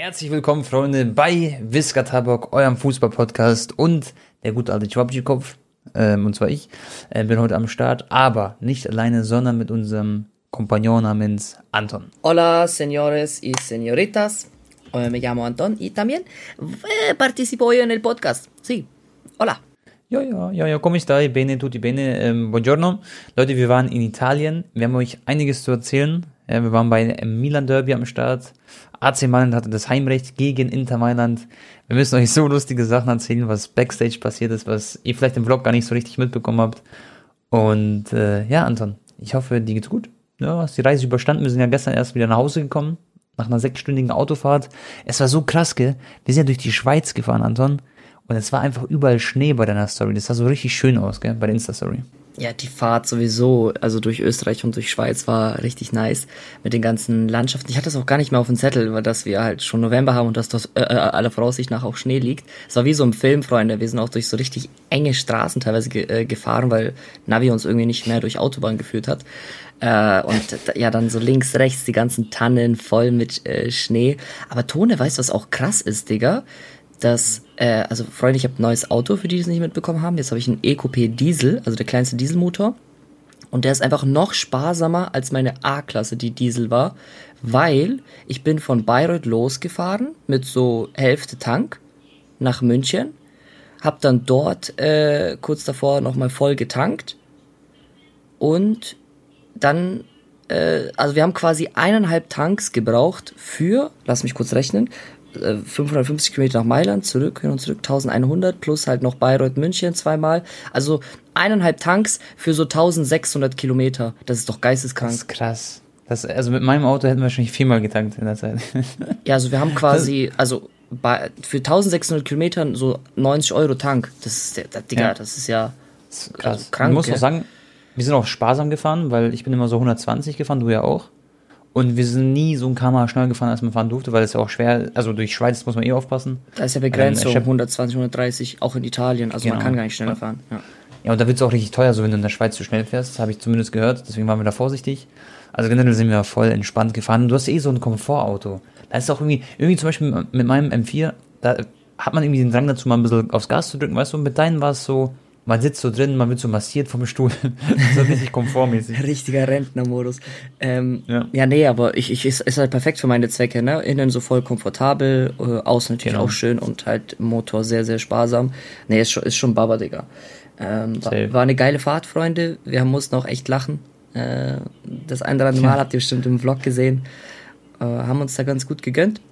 Herzlich willkommen, Freunde, bei Visca Tabak, eurem Fußball-Podcast und der gute alte Schwabschikopf, ähm, und zwar ich, äh, bin heute am Start, aber nicht alleine, sondern mit unserem Kompagnon namens Anton. Hola, señores y señoritas. Eh, me llamo Anton y también eh, participo hoy en el podcast. Sí, hola. Ja, ja, ja, ja, come stai? Bene, tutti bene. Ähm, buongiorno. Leute, wir waren in Italien. Wir haben euch einiges zu erzählen. Ja, wir waren bei Milan Derby am Start. AC Mailand hatte das Heimrecht gegen Inter Mailand. Wir müssen euch so lustige Sachen erzählen, was Backstage passiert ist, was ihr vielleicht im Vlog gar nicht so richtig mitbekommen habt. Und äh, ja, Anton, ich hoffe, dir geht's gut. Ja, hast die Reise überstanden. Wir sind ja gestern erst wieder nach Hause gekommen, nach einer sechsstündigen Autofahrt. Es war so krass, gell? Wir sind ja durch die Schweiz gefahren, Anton. Und es war einfach überall Schnee bei deiner Story. Das sah so richtig schön aus, gell? Bei der Insta-Story. Ja, die Fahrt sowieso, also durch Österreich und durch Schweiz war richtig nice mit den ganzen Landschaften. Ich hatte das auch gar nicht mehr auf dem Zettel, weil dass wir halt schon November haben und dass das äh, äh, aller Voraussicht nach auch Schnee liegt. Es war wie so ein Film, Freunde. Wir sind auch durch so richtig enge Straßen teilweise ge äh, gefahren, weil Navi uns irgendwie nicht mehr durch Autobahn geführt hat. Äh, und ja, dann so links, rechts die ganzen Tannen voll mit äh, Schnee. Aber Tone, weißt du, was auch krass ist, Digga? dass, äh, also Freunde, ich habe ein neues Auto, für die, die es nicht mitbekommen haben. Jetzt habe ich einen EcoP Diesel, also der kleinste Dieselmotor. Und der ist einfach noch sparsamer als meine A-Klasse, die Diesel war, weil ich bin von Bayreuth losgefahren mit so Hälfte Tank nach München, hab dann dort äh, kurz davor nochmal voll getankt und dann, äh, also wir haben quasi eineinhalb Tanks gebraucht für, lass mich kurz rechnen, 550 äh, Kilometer nach Mailand, zurück, hin und zurück 1100, plus halt noch Bayreuth, München zweimal. Also eineinhalb Tanks für so 1600 Kilometer. Das ist doch geisteskrank. Das ist krass. Das, also mit meinem Auto hätten wir wahrscheinlich viermal getankt in der Zeit. ja, also wir haben quasi, also bei, für 1600 Kilometer so 90 Euro Tank. Das ist, der, der Digga, ja. das ist ja das ist krass. Also krank. Ich muss auch sagen, wir sind auch sparsam gefahren, weil ich bin immer so 120 gefahren, du ja auch. Und wir sind nie so ein Kammer schneller gefahren, als man fahren durfte, weil es ja auch schwer, also durch Schweiz muss man eh aufpassen. Da ist ja Begrenzung, ähm, 120, 130, auch in Italien, also genau. man kann gar nicht schneller fahren. Ja, ja und da wird es auch richtig teuer, so wenn du in der Schweiz zu schnell fährst, habe ich zumindest gehört, deswegen waren wir da vorsichtig. Also generell sind wir voll entspannt gefahren. Du hast eh so ein Komfortauto. Da ist auch irgendwie, irgendwie zum Beispiel mit meinem M4, da hat man irgendwie den Drang dazu, mal ein bisschen aufs Gas zu drücken, weißt du, und mit deinen war es so, man sitzt so drin, man wird so massiert vom Stuhl. so richtig komfortmäßig. Richtiger Rentnermodus. Ähm, ja. ja, nee, aber ich, ich ist, ist halt perfekt für meine Zwecke, ne? Innen so voll komfortabel, äh, außen natürlich genau. auch schön und halt Motor sehr, sehr sparsam. Nee, ist schon, ist schon Baba, Digga. Ähm, war, war, eine geile Fahrt, Freunde. Wir mussten auch echt lachen. Äh, das ein oder andere Mal ja. habt ihr bestimmt im Vlog gesehen. Äh, haben uns da ganz gut gegönnt.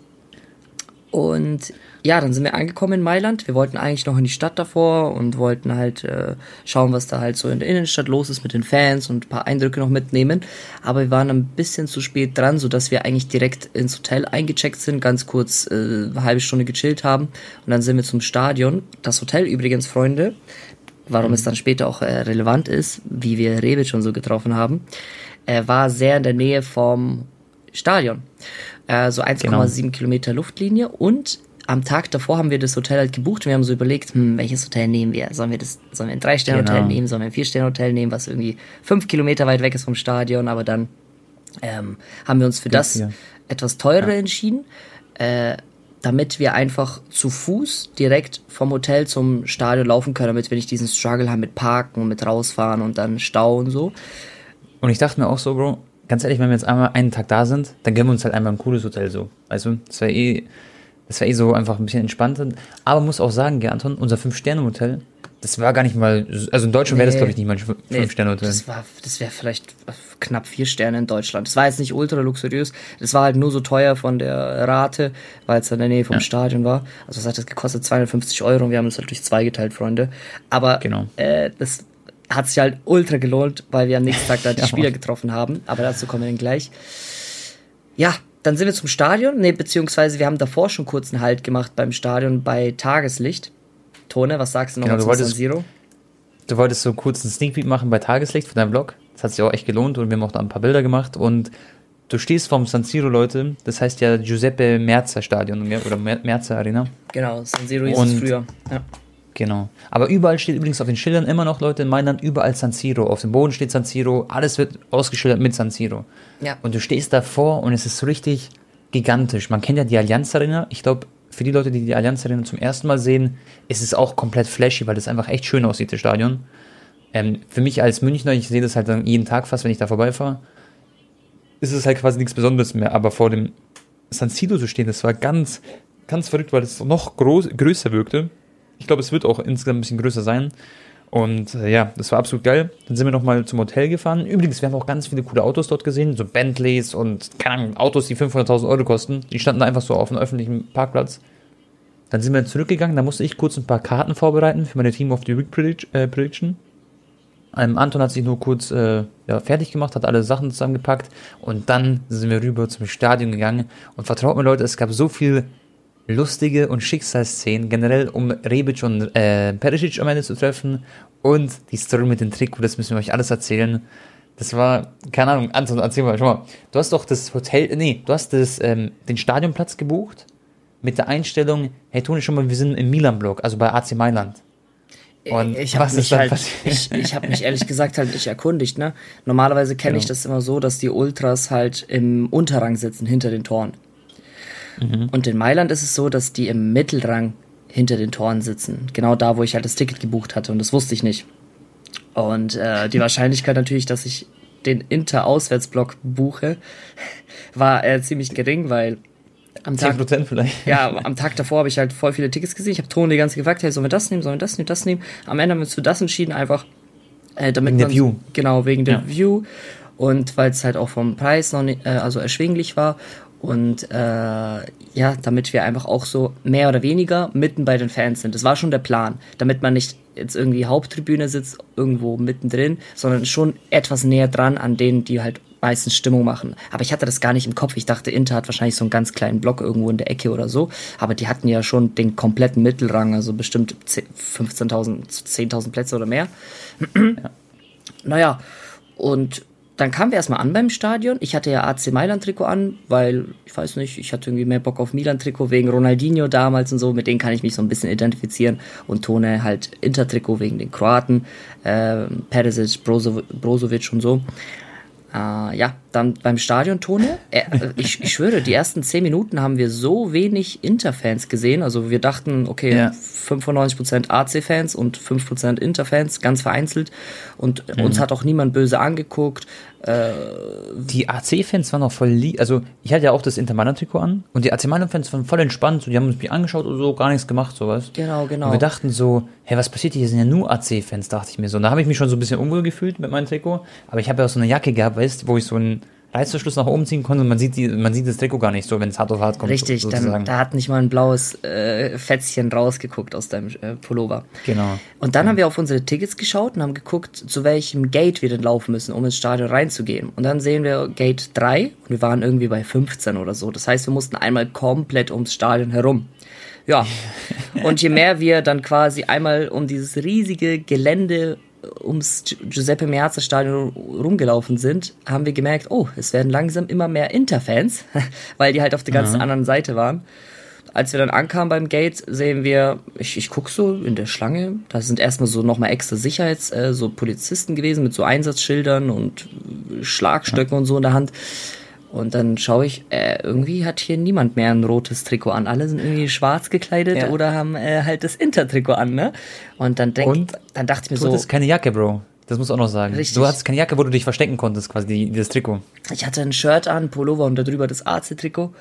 Und ja, dann sind wir angekommen in Mailand. Wir wollten eigentlich noch in die Stadt davor und wollten halt äh, schauen, was da halt so in der Innenstadt los ist mit den Fans und ein paar Eindrücke noch mitnehmen. Aber wir waren ein bisschen zu spät dran, sodass wir eigentlich direkt ins Hotel eingecheckt sind, ganz kurz äh, eine halbe Stunde gechillt haben und dann sind wir zum Stadion. Das Hotel übrigens, Freunde, warum mhm. es dann später auch äh, relevant ist, wie wir Rebic schon so getroffen haben, er war sehr in der Nähe vom Stadion. Äh, so 1,7 genau. Kilometer Luftlinie und am Tag davor haben wir das Hotel halt gebucht und wir haben so überlegt, hm, welches Hotel nehmen wir? Sollen wir das, sollen wir ein Drei-Sterne-Hotel genau. nehmen? Sollen wir ein Vier-Sterne-Hotel nehmen, was irgendwie fünf Kilometer weit weg ist vom Stadion? Aber dann ähm, haben wir uns für das ja. etwas teurere ja. entschieden, äh, damit wir einfach zu Fuß direkt vom Hotel zum Stadion laufen können, damit wir nicht diesen Struggle haben mit Parken und mit rausfahren und dann Stau und so. Und ich dachte mir auch so, Bro, ganz ehrlich, wenn wir jetzt einmal einen Tag da sind, dann gönnen wir uns halt einmal ein cooles Hotel so. Also, das wäre eh das war eh so einfach ein bisschen entspannter. Aber muss auch sagen, ja, Anton, unser Fünf-Sterne-Hotel, das war gar nicht mal, also in Deutschland nee, wäre das, glaube ich, nicht mal ein Fünf-Sterne-Hotel. Das, war, das wäre vielleicht knapp vier Sterne in Deutschland. Das war jetzt nicht ultra luxuriös. Das war halt nur so teuer von der Rate, weil es in der Nähe vom ja. Stadion war. Also das hat das gekostet 250 Euro und wir haben uns halt durch zwei geteilt, Freunde. Aber genau. äh, das hat sich halt ultra gelohnt, weil wir am nächsten Tag da die Spieler getroffen haben. Aber dazu kommen wir dann gleich. Ja, dann sind wir zum Stadion, ne, beziehungsweise wir haben davor schon kurz einen Halt gemacht beim Stadion bei Tageslicht. Tone, was sagst du noch genau, zu San Siro? Du wolltest so kurz einen Sneak Peek machen bei Tageslicht von deinem Blog. Das hat sich auch echt gelohnt und wir haben auch da ein paar Bilder gemacht und du stehst vorm San Siro, Leute. Das heißt ja Giuseppe Merzer Stadion oder Merzer Arena. Genau, San Siro hieß es früher. Ja. Genau. Aber überall steht übrigens auf den Schildern immer noch Leute in Mailand, überall San Siro. Auf dem Boden steht San Siro, alles wird ausgeschildert mit San Siro. Ja. Und du stehst davor und es ist so richtig, gigantisch. Man kennt ja die Allianz Arena. Ich glaube, für die Leute, die die Allianz Arena zum ersten Mal sehen, ist es auch komplett flashy, weil das einfach echt schön aussieht, das Stadion. Ähm, für mich als Münchner, ich sehe das halt dann jeden Tag fast, wenn ich da vorbeifahre, ist es halt quasi nichts Besonderes mehr. Aber vor dem San Siro zu stehen, das war ganz, ganz verrückt, weil es noch groß, größer wirkte. Ich glaube, es wird auch insgesamt ein bisschen größer sein. Und äh, ja, das war absolut geil. Dann sind wir nochmal zum Hotel gefahren. Übrigens, wir haben auch ganz viele coole Autos dort gesehen, so Bentleys und keine Ahnung, Autos, die 500.000 Euro kosten. Die standen einfach so auf einem öffentlichen Parkplatz. Dann sind wir zurückgegangen, da musste ich kurz ein paar Karten vorbereiten für meine Team of the Week äh, Prediction. Ähm, Anton hat sich nur kurz äh, ja, fertig gemacht, hat alle Sachen zusammengepackt und dann sind wir rüber zum Stadion gegangen. Und vertraut mir Leute, es gab so viel lustige und Schicksalsszenen, generell um Rebic und äh, Perisic am Ende zu treffen und die Story mit dem Trikot, das müssen wir euch alles erzählen. Das war, keine Ahnung, Anton, erzähl mal, schau mal. Du hast doch das Hotel, nee, du hast das, ähm, den Stadionplatz gebucht mit der Einstellung, hey Toni, schon mal, wir sind im Milan-Block, also bei AC Mailand. Und ich habe mich halt, ich, ich habe mich ehrlich gesagt halt nicht erkundigt, ne? Normalerweise kenne genau. ich das immer so, dass die Ultras halt im Unterrang sitzen, hinter den Toren. Mhm. Und in Mailand ist es so, dass die im Mittelrang hinter den Toren sitzen. Genau da, wo ich halt das Ticket gebucht hatte. Und das wusste ich nicht. Und äh, die Wahrscheinlichkeit natürlich, dass ich den Inter-Auswärtsblock buche, war äh, ziemlich gering, weil am Tag, 10% vielleicht. Ja, am Tag davor habe ich halt voll viele Tickets gesehen. Ich habe Ton die ganze gefragt, hey, sollen wir das nehmen, sollen wir das nehmen, das nehmen? Am Ende haben wir uns für das entschieden, einfach äh, damit wegen man, der View. Genau, wegen der ja. View. Und weil es halt auch vom Preis noch nicht, äh, also erschwinglich war. Und äh, ja, damit wir einfach auch so mehr oder weniger mitten bei den Fans sind. Das war schon der Plan, damit man nicht jetzt irgendwie Haupttribüne sitzt, irgendwo mittendrin, sondern schon etwas näher dran an denen, die halt meistens Stimmung machen. Aber ich hatte das gar nicht im Kopf. Ich dachte, Inter hat wahrscheinlich so einen ganz kleinen Block irgendwo in der Ecke oder so. Aber die hatten ja schon den kompletten Mittelrang, also bestimmt 15.000, 10.000 Plätze oder mehr. ja. Naja, und dann kamen wir erstmal an beim Stadion. Ich hatte ja AC Mailand Trikot an, weil, ich weiß nicht, ich hatte irgendwie mehr Bock auf Milan Trikot wegen Ronaldinho damals und so. Mit denen kann ich mich so ein bisschen identifizieren. Und Tone halt Inter Trikot wegen den Kroaten, äh, Perisic, Brozovic und so. Äh, ja, dann beim Stadiontone, äh, ich, ich schwöre, die ersten zehn Minuten haben wir so wenig Interfans gesehen. Also wir dachten, okay, ja. 95% AC-Fans und 5% Interfans, ganz vereinzelt. Und mhm. uns hat auch niemand böse angeguckt. Äh, die AC-Fans waren auch voll lieb. Also ich hatte ja auch das Inter Mailand-Trikot an und die AC Mailand-Fans waren voll entspannt. So, die haben uns mich angeschaut und so, gar nichts gemacht, sowas. Genau, genau. Und wir dachten so, hey, was passiert hier? Hier sind ja nur AC-Fans, dachte ich mir so. Und da habe ich mich schon so ein bisschen unwohl gefühlt mit meinem Trikot. Aber ich habe ja auch so eine Jacke gehabt, weißt wo ich so ein Reißverschluss nach oben ziehen konnte und man sieht, die, man sieht das Trikot gar nicht so, wenn es hart auf hart kommt. Richtig, sozusagen. dann, da hat nicht mal ein blaues äh, Fätzchen rausgeguckt aus deinem äh, Pullover. Genau. Und dann ja. haben wir auf unsere Tickets geschaut und haben geguckt, zu welchem Gate wir denn laufen müssen, um ins Stadion reinzugehen. Und dann sehen wir Gate 3 und wir waren irgendwie bei 15 oder so. Das heißt, wir mussten einmal komplett ums Stadion herum. Ja. Und je mehr wir dann quasi einmal um dieses riesige Gelände ums Giuseppe Meazza Stadion rumgelaufen sind, haben wir gemerkt, oh, es werden langsam immer mehr Interfans, weil die halt auf der ganzen ja. anderen Seite waren. Als wir dann ankamen beim Gate, sehen wir, ich, ich guck so in der Schlange, da sind erstmal so nochmal extra Sicherheits, äh, so Polizisten gewesen mit so Einsatzschildern und Schlagstöcken ja. und so in der Hand. Und dann schaue ich, äh, irgendwie hat hier niemand mehr ein rotes Trikot an. Alle sind irgendwie schwarz gekleidet ja. oder haben äh, halt das Inter-Trikot an, ne? Und dann denk, Und dann dachte ich mir so. Du hattest keine Jacke, Bro. Das muss auch noch sagen. Richtig. Du hattest keine Jacke, wo du dich verstecken konntest, quasi, die, das Trikot. Ich hatte ein Shirt an, Pullover und darüber das AC-Trikot.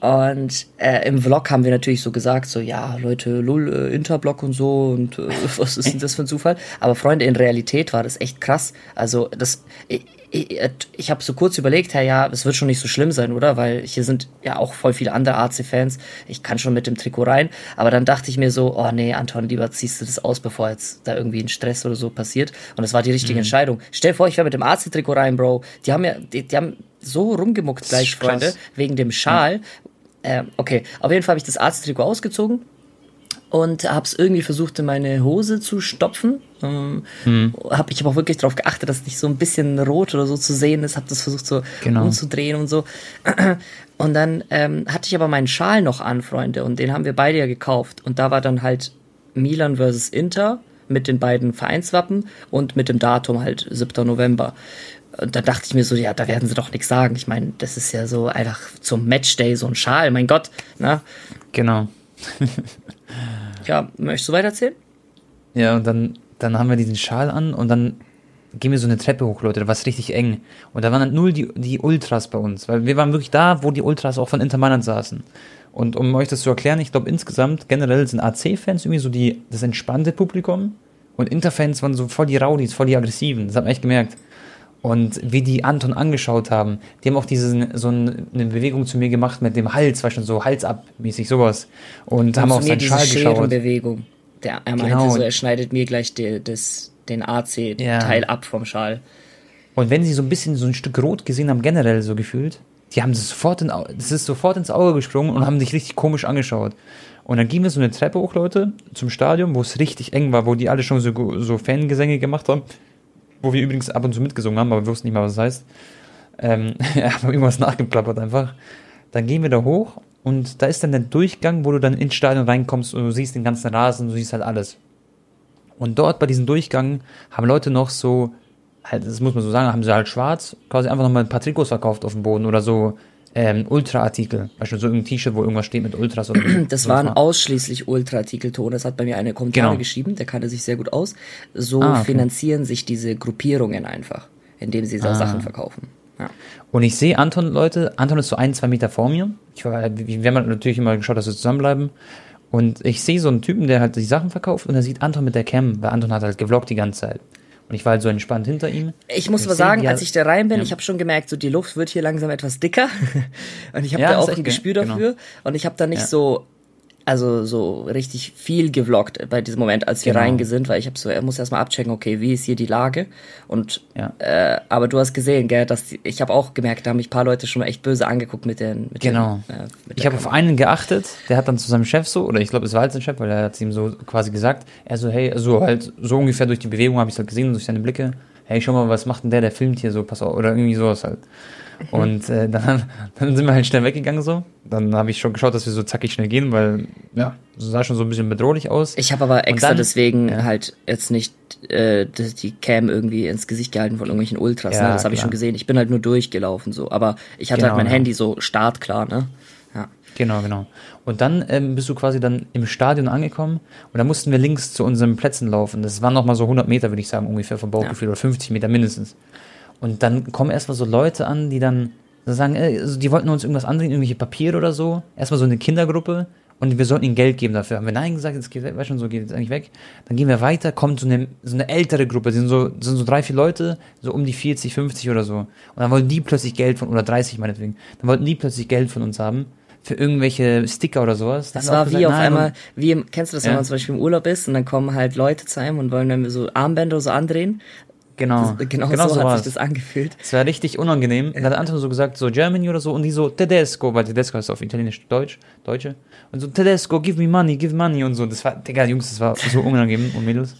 Und äh, im Vlog haben wir natürlich so gesagt, so ja, Leute, lull, äh, Interblock und so und äh, was ist denn das für ein Zufall? Aber Freunde, in Realität war das echt krass. Also das, ich, ich, ich habe so kurz überlegt, hey, ja, es wird schon nicht so schlimm sein, oder? Weil hier sind ja auch voll viele andere AC-Fans. Ich kann schon mit dem Trikot rein. Aber dann dachte ich mir so, oh nee, Anton, lieber ziehst du das aus, bevor jetzt da irgendwie ein Stress oder so passiert. Und das war die richtige mhm. Entscheidung. Stell dir vor, ich wäre mit dem AC-Trikot rein, Bro. Die haben ja, die, die haben so rumgemuckt gleich, Freunde, wegen dem Schal. Mhm äh, okay, auf jeden Fall habe ich das Arzttrikot ausgezogen und habe es irgendwie versucht in meine Hose zu stopfen. Ähm, hm. Hab, ich habe auch wirklich darauf geachtet, dass nicht so ein bisschen rot oder so zu sehen ist. Habe das versucht so genau. umzudrehen und so. Und dann ähm, hatte ich aber meinen Schal noch an, Freunde, und den haben wir beide ja gekauft. Und da war dann halt Milan versus Inter mit den beiden Vereinswappen und mit dem Datum halt 7. November. Und da dachte ich mir so, ja, da werden sie doch nichts sagen. Ich meine, das ist ja so einfach zum Matchday so ein Schal, mein Gott. Ne? Genau. ja, möchtest du weitererzählen? Ja, und dann, dann haben wir diesen Schal an und dann gehen wir so eine Treppe hoch, Leute, da war es richtig eng. Und da waren halt null die, die Ultras bei uns, weil wir waren wirklich da, wo die Ultras auch von Inter Mailand saßen. Und um euch das zu erklären, ich glaube insgesamt generell sind AC-Fans irgendwie so die, das entspannte Publikum und Inter-Fans waren so voll die Rowdies, voll die Aggressiven, das hat man echt gemerkt. Und wie die Anton angeschaut haben, die haben auch diese, so eine Bewegung zu mir gemacht mit dem Hals, weißt du, so Hals ab, mäßig sowas. Und haben auf seinen Schal geschaut. Bewegung. Der, er meinte genau. so, er schneidet mir gleich die, das, den AC-Teil ja. ab vom Schal. Und wenn sie so ein bisschen so ein Stück rot gesehen haben, generell so gefühlt, die haben das sofort, in, das ist sofort ins Auge gesprungen und haben sich richtig komisch angeschaut. Und dann gingen wir so eine Treppe hoch, Leute, zum Stadion, wo es richtig eng war, wo die alle schon so, so Fangesänge gemacht haben, wo wir übrigens ab und zu mitgesungen haben, aber wir wussten nicht mal, was das heißt. Ähm, haben irgendwas nachgeplappert einfach. Dann gehen wir da hoch und da ist dann der Durchgang, wo du dann ins Stadion reinkommst und du siehst den ganzen Rasen, du siehst halt alles. Und dort bei diesem Durchgang haben Leute noch so halt, das muss man so sagen, haben sie halt schwarz quasi einfach nochmal ein paar Trikots verkauft auf dem Boden oder so ähm, Ultra-Artikel. Beispielsweise so irgendein T-Shirt, wo irgendwas steht mit Ultras oder Das waren ausschließlich Ultra-Artikel, Ton. Das hat bei mir eine Kommentare genau. geschrieben, der kannte sich sehr gut aus. So ah, okay. finanzieren sich diese Gruppierungen einfach, indem sie ah. Sachen verkaufen. Ja. Und ich sehe Anton, Leute, Anton ist so ein, zwei Meter vor mir. Ich war, wir haben natürlich immer geschaut, dass wir zusammenbleiben. Und ich sehe so einen Typen, der halt die Sachen verkauft und er sieht Anton mit der Cam, weil Anton hat halt gevloggt die ganze Zeit. Und ich war halt so entspannt hinter ihm. Ich muss aber sagen, als ich da rein bin, ja. ich habe schon gemerkt, so die Luft wird hier langsam etwas dicker. und ich habe ja, da auch ein Gespür genau. dafür. Und ich habe da nicht so also so richtig viel gevloggt bei diesem Moment, als wir genau. reingesinnt, weil ich habe so, er muss erstmal abchecken, okay, wie ist hier die Lage? Und ja. äh, aber du hast gesehen, gell, dass die, ich habe auch gemerkt, da haben mich ein paar Leute schon mal echt böse angeguckt mit den. Mit genau. Den, äh, mit ich habe auf einen geachtet, der hat dann zu seinem Chef so, oder ich glaube, es war halt sein Chef, weil er hat ihm so quasi gesagt, er so, hey, so halt so ungefähr durch die Bewegung habe ich halt gesehen durch seine Blicke, hey, schau mal, was macht denn der, der filmt hier so, pass auf, oder irgendwie sowas halt. Und äh, dann, dann sind wir halt schnell weggegangen so. Dann habe ich schon geschaut, dass wir so zackig schnell gehen, weil ja, so sah schon so ein bisschen bedrohlich aus. Ich habe aber extra dann, deswegen ja. halt jetzt nicht äh, die Cam irgendwie ins Gesicht gehalten von irgendwelchen Ultras. Ja, ne? Das habe ich schon gesehen. Ich bin halt nur durchgelaufen so. Aber ich hatte genau, halt mein ja. Handy so startklar, ne? Ja. Genau, genau. Und dann ähm, bist du quasi dann im Stadion angekommen und da mussten wir links zu unseren Plätzen laufen. Das waren nochmal so 100 Meter, würde ich sagen, ungefähr vom Bauchgefühl ja. oder 50 Meter mindestens. Und dann kommen erstmal so Leute an, die dann sagen, also die wollten uns irgendwas andrehen, irgendwelche Papiere oder so. Erstmal so eine Kindergruppe und wir sollten ihnen Geld geben dafür. Haben wir Nein gesagt, jetzt geht weißt schon, so geht jetzt eigentlich weg. Dann gehen wir weiter, kommt so eine, so eine ältere Gruppe, sind so, sind so drei, vier Leute, so um die 40, 50 oder so. Und dann wollten die plötzlich Geld von, oder 30 meinetwegen, dann wollten die plötzlich Geld von uns haben für irgendwelche Sticker oder sowas. Das war wie gesagt, auf einmal, wie im, kennst du das, wenn man zum Beispiel im Urlaub ist und dann kommen halt Leute zu einem und wollen dann so Armbänder so andrehen Genau. Das, genau, genau so, so hat sich das angefühlt. Es war richtig unangenehm. Ja. Da hat Anton so gesagt, so Germany oder so, und die so Tedesco, weil Tedesco heißt auf Italienisch Deutsch, Deutsche. Und so Tedesco, give me money, give money und so. Das war, Digga, Jungs, das war so unangenehm und Mädels.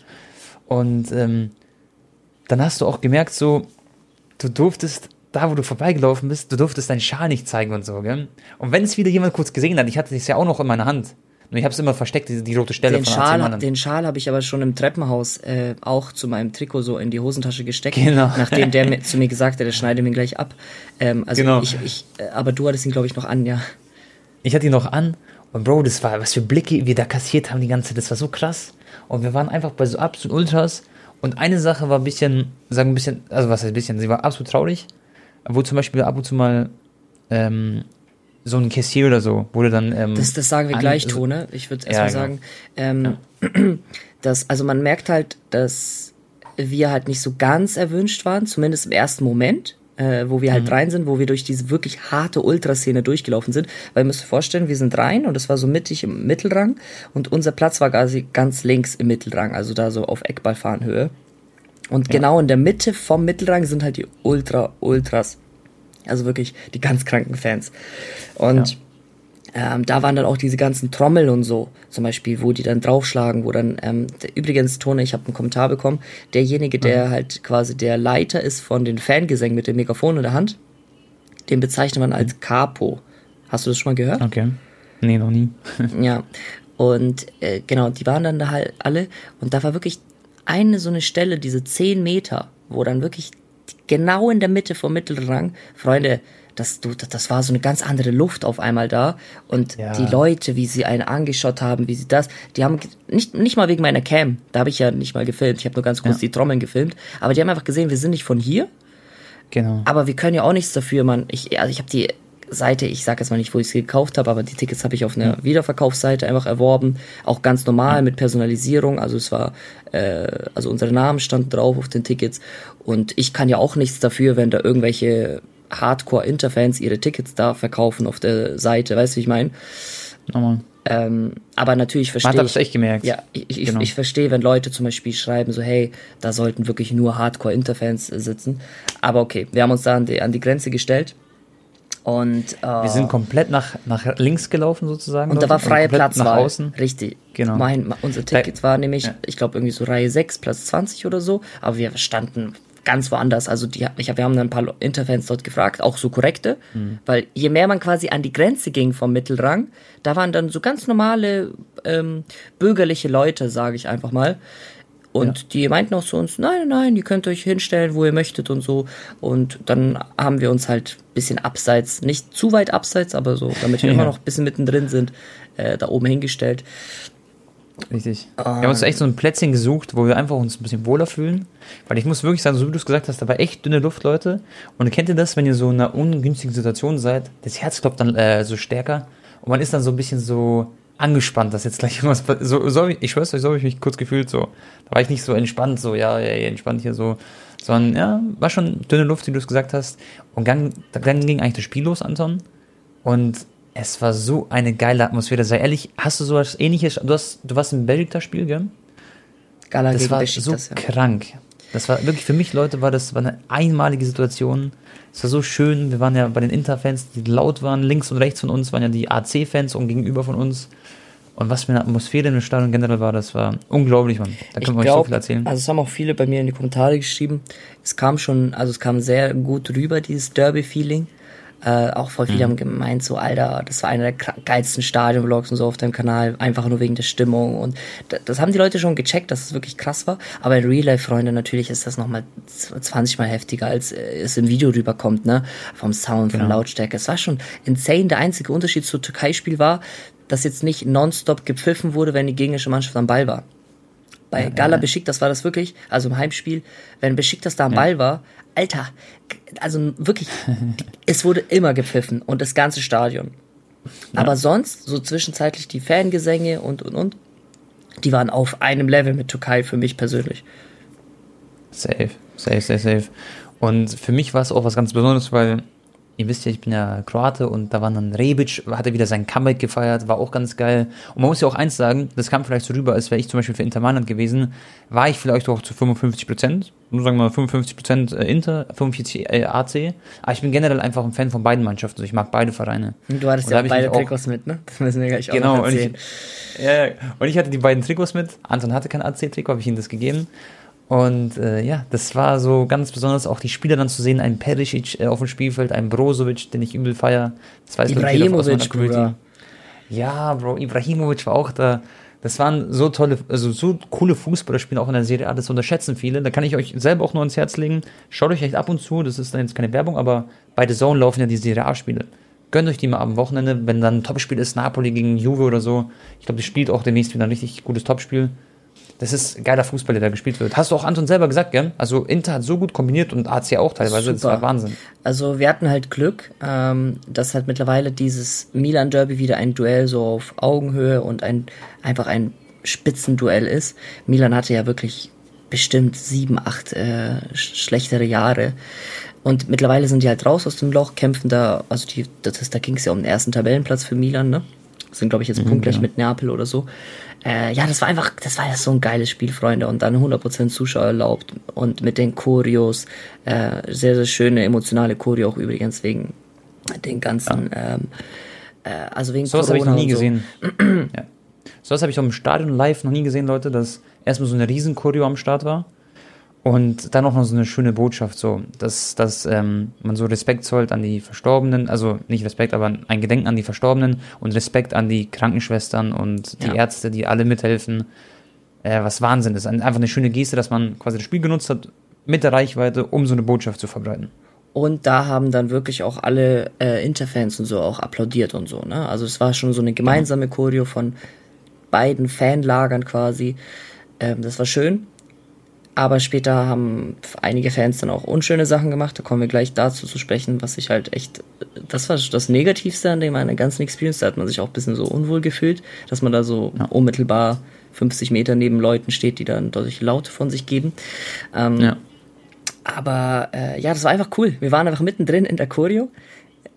Und ähm, dann hast du auch gemerkt, so, du durftest, da wo du vorbeigelaufen bist, du durftest deinen Schal nicht zeigen und so, gell? Und wenn es wieder jemand kurz gesehen hat, ich hatte es ja auch noch in meiner Hand. Und ich habe es immer versteckt, die, die, rote Stelle den von Schal, Den Schal habe ich aber schon im Treppenhaus äh, auch zu meinem Trikot so in die Hosentasche gesteckt. Genau. Nachdem der mir, zu mir gesagt hat, der schneide mir gleich ab. Ähm, also genau. ich, ich, äh, aber du hattest ihn, glaube ich, noch an, ja. Ich hatte ihn noch an und Bro, das war, was für Blicke wir da kassiert haben die ganze Zeit, das war so krass. Und wir waren einfach bei so absolut Ultras. Und eine Sache war ein bisschen, sagen ein bisschen, also was heißt ein bisschen, sie war absolut traurig. Wo zum Beispiel ab und zu mal ähm, so ein Kessier oder so, wurde dann. Ähm, das, das sagen wir gleich, Tone. Ich würde erstmal ja, genau. sagen, ähm, ja. dass, also man merkt halt, dass wir halt nicht so ganz erwünscht waren, zumindest im ersten Moment. Äh, wo wir halt mhm. rein sind, wo wir durch diese wirklich harte Ultraszene durchgelaufen sind. Weil ihr müsst euch vorstellen, wir sind rein und es war so mittig im Mittelrang und unser Platz war quasi ganz links im Mittelrang, also da so auf Eckballfahrenhöhe. Und ja. genau in der Mitte vom Mittelrang sind halt die Ultra-Ultras. Also wirklich die ganz kranken Fans. Und ja. ähm, da waren dann auch diese ganzen Trommel und so, zum Beispiel, wo die dann draufschlagen, wo dann, ähm, übrigens, Tone, ich habe einen Kommentar bekommen, derjenige, der mhm. halt quasi der Leiter ist von den Fangesängen mit dem Mikrofon in der Hand, den bezeichnet man als Capo. Hast du das schon mal gehört? Okay. Nee, noch nie. ja. Und äh, genau, die waren dann da halt alle und da war wirklich eine so eine Stelle, diese zehn Meter, wo dann wirklich genau in der Mitte vom Mittelrang. Freunde, das, du, das war so eine ganz andere Luft auf einmal da. Und ja. die Leute, wie sie einen angeschaut haben, wie sie das, die haben nicht, nicht mal wegen meiner Cam, da habe ich ja nicht mal gefilmt, ich habe nur ganz kurz ja. die Trommeln gefilmt, aber die haben einfach gesehen, wir sind nicht von hier. Genau. Aber wir können ja auch nichts dafür, man. Ich, also ich habe die Seite, ich sage jetzt mal nicht, wo ich sie gekauft habe, aber die Tickets habe ich auf einer mhm. Wiederverkaufsseite einfach erworben, auch ganz normal mhm. mit Personalisierung, also es war, äh, also unsere Namen standen drauf auf den Tickets und ich kann ja auch nichts dafür, wenn da irgendwelche Hardcore-Interfans ihre Tickets da verkaufen auf der Seite, weißt du, wie ich meine? Nochmal. Ähm, aber natürlich verstehe Man hat das echt gemerkt. Ja, ich, ich, genau. ich verstehe, wenn Leute zum Beispiel schreiben, so, hey, da sollten wirklich nur Hardcore-Interfans sitzen. Aber okay, wir haben uns da an die, an die Grenze gestellt. Und, äh, wir sind komplett nach, nach links gelaufen sozusagen. Und da war freie Platz nach außen. Richtig. Genau. Mein, unser Ticket war nämlich, ja. ich glaube, irgendwie so Reihe 6, Platz 20 oder so. Aber wir standen ganz woanders. Also die, ich hab, wir haben dann ein paar Interfans dort gefragt, auch so korrekte, mhm. weil je mehr man quasi an die Grenze ging vom Mittelrang, da waren dann so ganz normale ähm, bürgerliche Leute, sage ich einfach mal. Und ja. die meinten auch zu uns, nein, nein, ihr könnt euch hinstellen, wo ihr möchtet und so. Und dann haben wir uns halt ein bisschen abseits, nicht zu weit abseits, aber so, damit wir ja. immer noch ein bisschen mittendrin sind, äh, da oben hingestellt. Richtig. Um. Wir haben uns echt so ein Plätzchen gesucht, wo wir einfach uns ein bisschen wohler fühlen. Weil ich muss wirklich sagen, so wie du es gesagt hast, da war echt dünne Luft, Leute. Und kennt ihr das, wenn ihr so in einer ungünstigen Situation seid? Das Herz klopft dann äh, so stärker und man ist dann so ein bisschen so angespannt, dass jetzt gleich irgendwas so, so ich, ich schwör's euch, so habe ich mich kurz gefühlt so. Da war ich nicht so entspannt, so, ja, ja, ja entspannt hier so. Sondern, ja, war schon dünne Luft, wie du es gesagt hast. Und dann, dann ging eigentlich das Spiel los, Anton. Und es war so eine geile Atmosphäre. Sei ehrlich, hast du sowas ähnliches? Du, hast, du warst im Belgica-Spiel, gell? Gala das war so ja. krank. Das war wirklich für mich, Leute, war das war eine einmalige Situation. Es war so schön. Wir waren ja bei den Interfans, die laut waren. Links und rechts von uns waren ja die AC-Fans und gegenüber von uns. Und was für eine Atmosphäre in dem Stadion generell war, das war unglaublich, Mann. Da können wir euch so viel erzählen. Also es haben auch viele bei mir in die Kommentare geschrieben. Es kam schon, also es kam sehr gut rüber, dieses Derby-Feeling. Äh, auch voll viele mhm. haben gemeint, so, Alter, das war einer der geilsten Stadionvlogs und so auf deinem Kanal, einfach nur wegen der Stimmung. Und das haben die Leute schon gecheckt, dass es wirklich krass war. Aber in Real Life, Freunde, natürlich ist das nochmal 20 mal heftiger, als äh, es im Video rüberkommt, ne? Vom Sound, von genau. Lautstärke. Es war schon insane. Der einzige Unterschied zu Türkei-Spiel war, dass jetzt nicht nonstop gepfiffen wurde, wenn die gegnerische Mannschaft am Ball war. Bei Gala ja. Besiktas war das wirklich, also im Heimspiel, wenn Besiktas da am. Ball war, Alter, also wirklich, es wurde immer gepfiffen und das ganze Stadion. Aber sonst, so zwischenzeitlich die Fangesänge und, und, und, die waren auf einem Level mit Türkei für mich persönlich. Safe, safe, safe, safe. Und für mich war es auch was ganz Besonderes, weil ihr wisst ja, ich bin ja Kroate und da war dann Rebic, hat er wieder sein Comeback gefeiert, war auch ganz geil. Und man muss ja auch eins sagen, das kam vielleicht so rüber, als wäre ich zum Beispiel für Inter Mailand gewesen, war ich vielleicht auch zu 55 Prozent, nur sagen wir mal 55 Prozent äh, Inter, 45 äh, AC. Aber ich bin generell einfach ein Fan von beiden Mannschaften, also ich mag beide Vereine. Und du hattest und ja beide Trikots mit, ne? Das müssen wir gleich auch genau, erzählen. Und ich, ja, und ich hatte die beiden Trikots mit, Anton hatte kein AC-Trikot, habe ich ihm das gegeben. Und äh, ja, das war so ganz besonders auch die Spieler dann zu sehen, ein Perisic äh, auf dem Spielfeld, ein Brozovic, den ich übel feier. Das weiß Ibrahimovic, Bruder. Ja, Bro, Ibrahimovic war auch da. Das waren so tolle, also so coole Fußballerspieler auch in der Serie A, das unterschätzen viele. Da kann ich euch selber auch nur ans Herz legen. Schaut euch echt ab und zu, das ist dann jetzt keine Werbung, aber bei The Zone laufen ja die Serie A-Spiele. Gönnt euch die mal am Wochenende, wenn dann ein Topspiel ist, Napoli gegen Juve oder so. Ich glaube, das spielt auch demnächst wieder ein richtig gutes Topspiel das ist geiler Fußball, der da gespielt wird. Hast du auch Anton selber gesagt, gell? Also Inter hat so gut kombiniert und AC auch teilweise. Super. Das war Wahnsinn. Also wir hatten halt Glück, ähm, dass halt mittlerweile dieses Milan Derby wieder ein Duell so auf Augenhöhe und ein einfach ein Spitzenduell ist. Milan hatte ja wirklich bestimmt sieben, acht äh, schlechtere Jahre. Und mittlerweile sind die halt raus aus dem Loch, kämpfen da, also die, das, da ging es ja um den ersten Tabellenplatz für Milan, ne? Sind, glaube ich, jetzt mhm, punktgleich genau. mit Neapel oder so. Äh, ja, das war einfach, das war ja so ein geiles Spiel, Freunde. Und dann 100% Zuschauer erlaubt. Und mit den Choreos, äh, sehr, sehr schöne, emotionale Choreo auch übrigens wegen den ganzen, ja. ähm, äh, also wegen So was habe ich noch nie so. gesehen. ja. So was habe ich auch im Stadion live noch nie gesehen, Leute, dass erstmal so eine riesen Choreo am Start war. Und dann auch noch so eine schöne Botschaft, so, dass, dass ähm, man so Respekt zollt an die Verstorbenen, also nicht Respekt, aber ein Gedenken an die Verstorbenen und Respekt an die Krankenschwestern und die ja. Ärzte, die alle mithelfen. Äh, was Wahnsinn ist. Einfach eine schöne Geste, dass man quasi das Spiel genutzt hat, mit der Reichweite, um so eine Botschaft zu verbreiten. Und da haben dann wirklich auch alle äh, Interfans und so auch applaudiert und so, ne? Also es war schon so eine gemeinsame Choreo von beiden Fanlagern quasi. Ähm, das war schön. Aber später haben einige Fans dann auch unschöne Sachen gemacht. Da kommen wir gleich dazu zu sprechen, was ich halt echt, das war das Negativste an dem meiner ganzen Experience. Da hat man sich auch ein bisschen so unwohl gefühlt, dass man da so ja. unmittelbar 50 Meter neben Leuten steht, die dann deutlich Laute von sich geben. Ähm, ja. Aber äh, ja, das war einfach cool. Wir waren einfach mittendrin in der Choreo.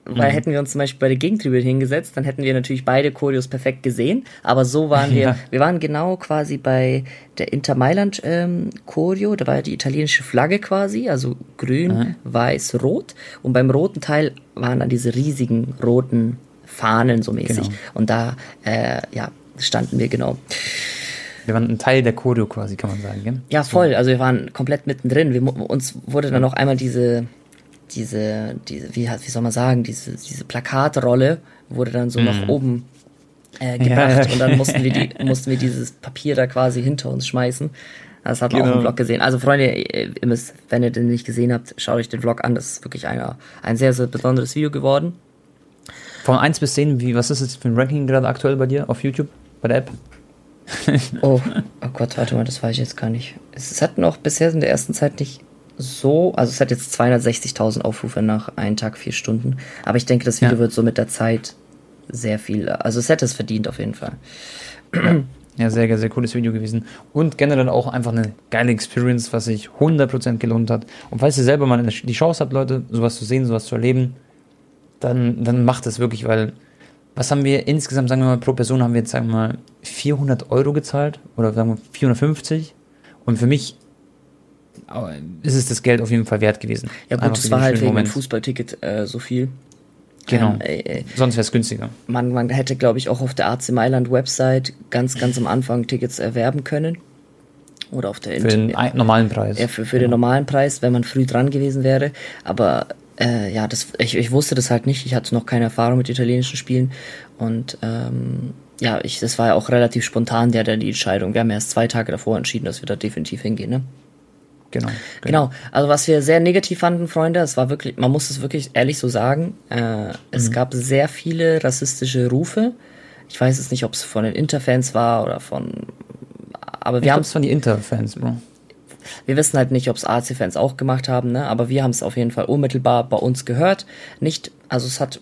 Weil mhm. hätten wir uns zum Beispiel bei der Gegentribüne hingesetzt, dann hätten wir natürlich beide Choreos perfekt gesehen. Aber so waren wir, ja. wir waren genau quasi bei der Inter Mailand ähm, Choreo, da war ja die italienische Flagge quasi, also grün, mhm. weiß, rot. Und beim roten Teil waren dann diese riesigen roten Fahnen so mäßig. Genau. Und da, äh, ja, standen wir genau. Wir waren ein Teil der Choreo quasi, kann man sagen, gell? Ja, voll. Also wir waren komplett mittendrin. Wir, uns wurde dann noch einmal diese, diese, diese, wie, wie soll man sagen, diese, diese Plakatrolle wurde dann so mhm. nach oben äh, gebracht ja. und dann mussten wir die, mussten wir dieses Papier da quasi hinter uns schmeißen. Das hat man genau. auch im Vlog gesehen. Also Freunde, ihr müsst, wenn ihr den nicht gesehen habt, schaut euch den Vlog an. Das ist wirklich ein, ein sehr, sehr besonderes Video geworden. Von 1 bis 10, wie, was ist das für ein Ranking gerade aktuell bei dir auf YouTube, bei der App? oh, oh Gott, warte mal, das weiß ich jetzt gar nicht. Es hat noch bisher in der ersten Zeit nicht so, also es hat jetzt 260.000 Aufrufe nach einem Tag, vier Stunden. Aber ich denke, das Video ja. wird so mit der Zeit sehr viel, also es hätte es verdient auf jeden Fall. Ja, sehr, sehr cooles Video gewesen. Und generell auch einfach eine geile Experience, was sich 100% gelohnt hat. Und falls ihr selber mal die Chance habt, Leute, sowas zu sehen, sowas zu erleben, dann, dann macht es wirklich, weil was haben wir insgesamt, sagen wir mal, pro Person haben wir jetzt, sagen wir mal, 400 Euro gezahlt oder sagen wir 450. Und für mich ist es das Geld auf jeden Fall wert gewesen. Ja gut, es war halt wegen dem Fußballticket äh, so viel. Genau. Ähm, äh, Sonst wäre es günstiger. Man, man hätte, glaube ich, auch auf der AC Mailand Website ganz, ganz am Anfang Tickets erwerben können. Oder auf der Für den ja, normalen Preis. Ja, für, für genau. den normalen Preis, wenn man früh dran gewesen wäre. Aber äh, ja, das, ich, ich wusste das halt nicht. Ich hatte noch keine Erfahrung mit italienischen Spielen. Und ähm, ja, ich, das war ja auch relativ spontan, der dann die Entscheidung. Wir haben erst zwei Tage davor entschieden, dass wir da definitiv hingehen, ne? Genau, genau. Genau. Also was wir sehr negativ fanden, Freunde, es war wirklich, man muss es wirklich ehrlich so sagen, äh, es mhm. gab sehr viele rassistische Rufe. Ich weiß es nicht, ob es von den Interfans war oder von, aber wir haben es von den Interfans, Bro. Wir wissen halt nicht, ob es AC-Fans auch gemacht haben, ne? aber wir haben es auf jeden Fall unmittelbar bei uns gehört. Nicht, also es hat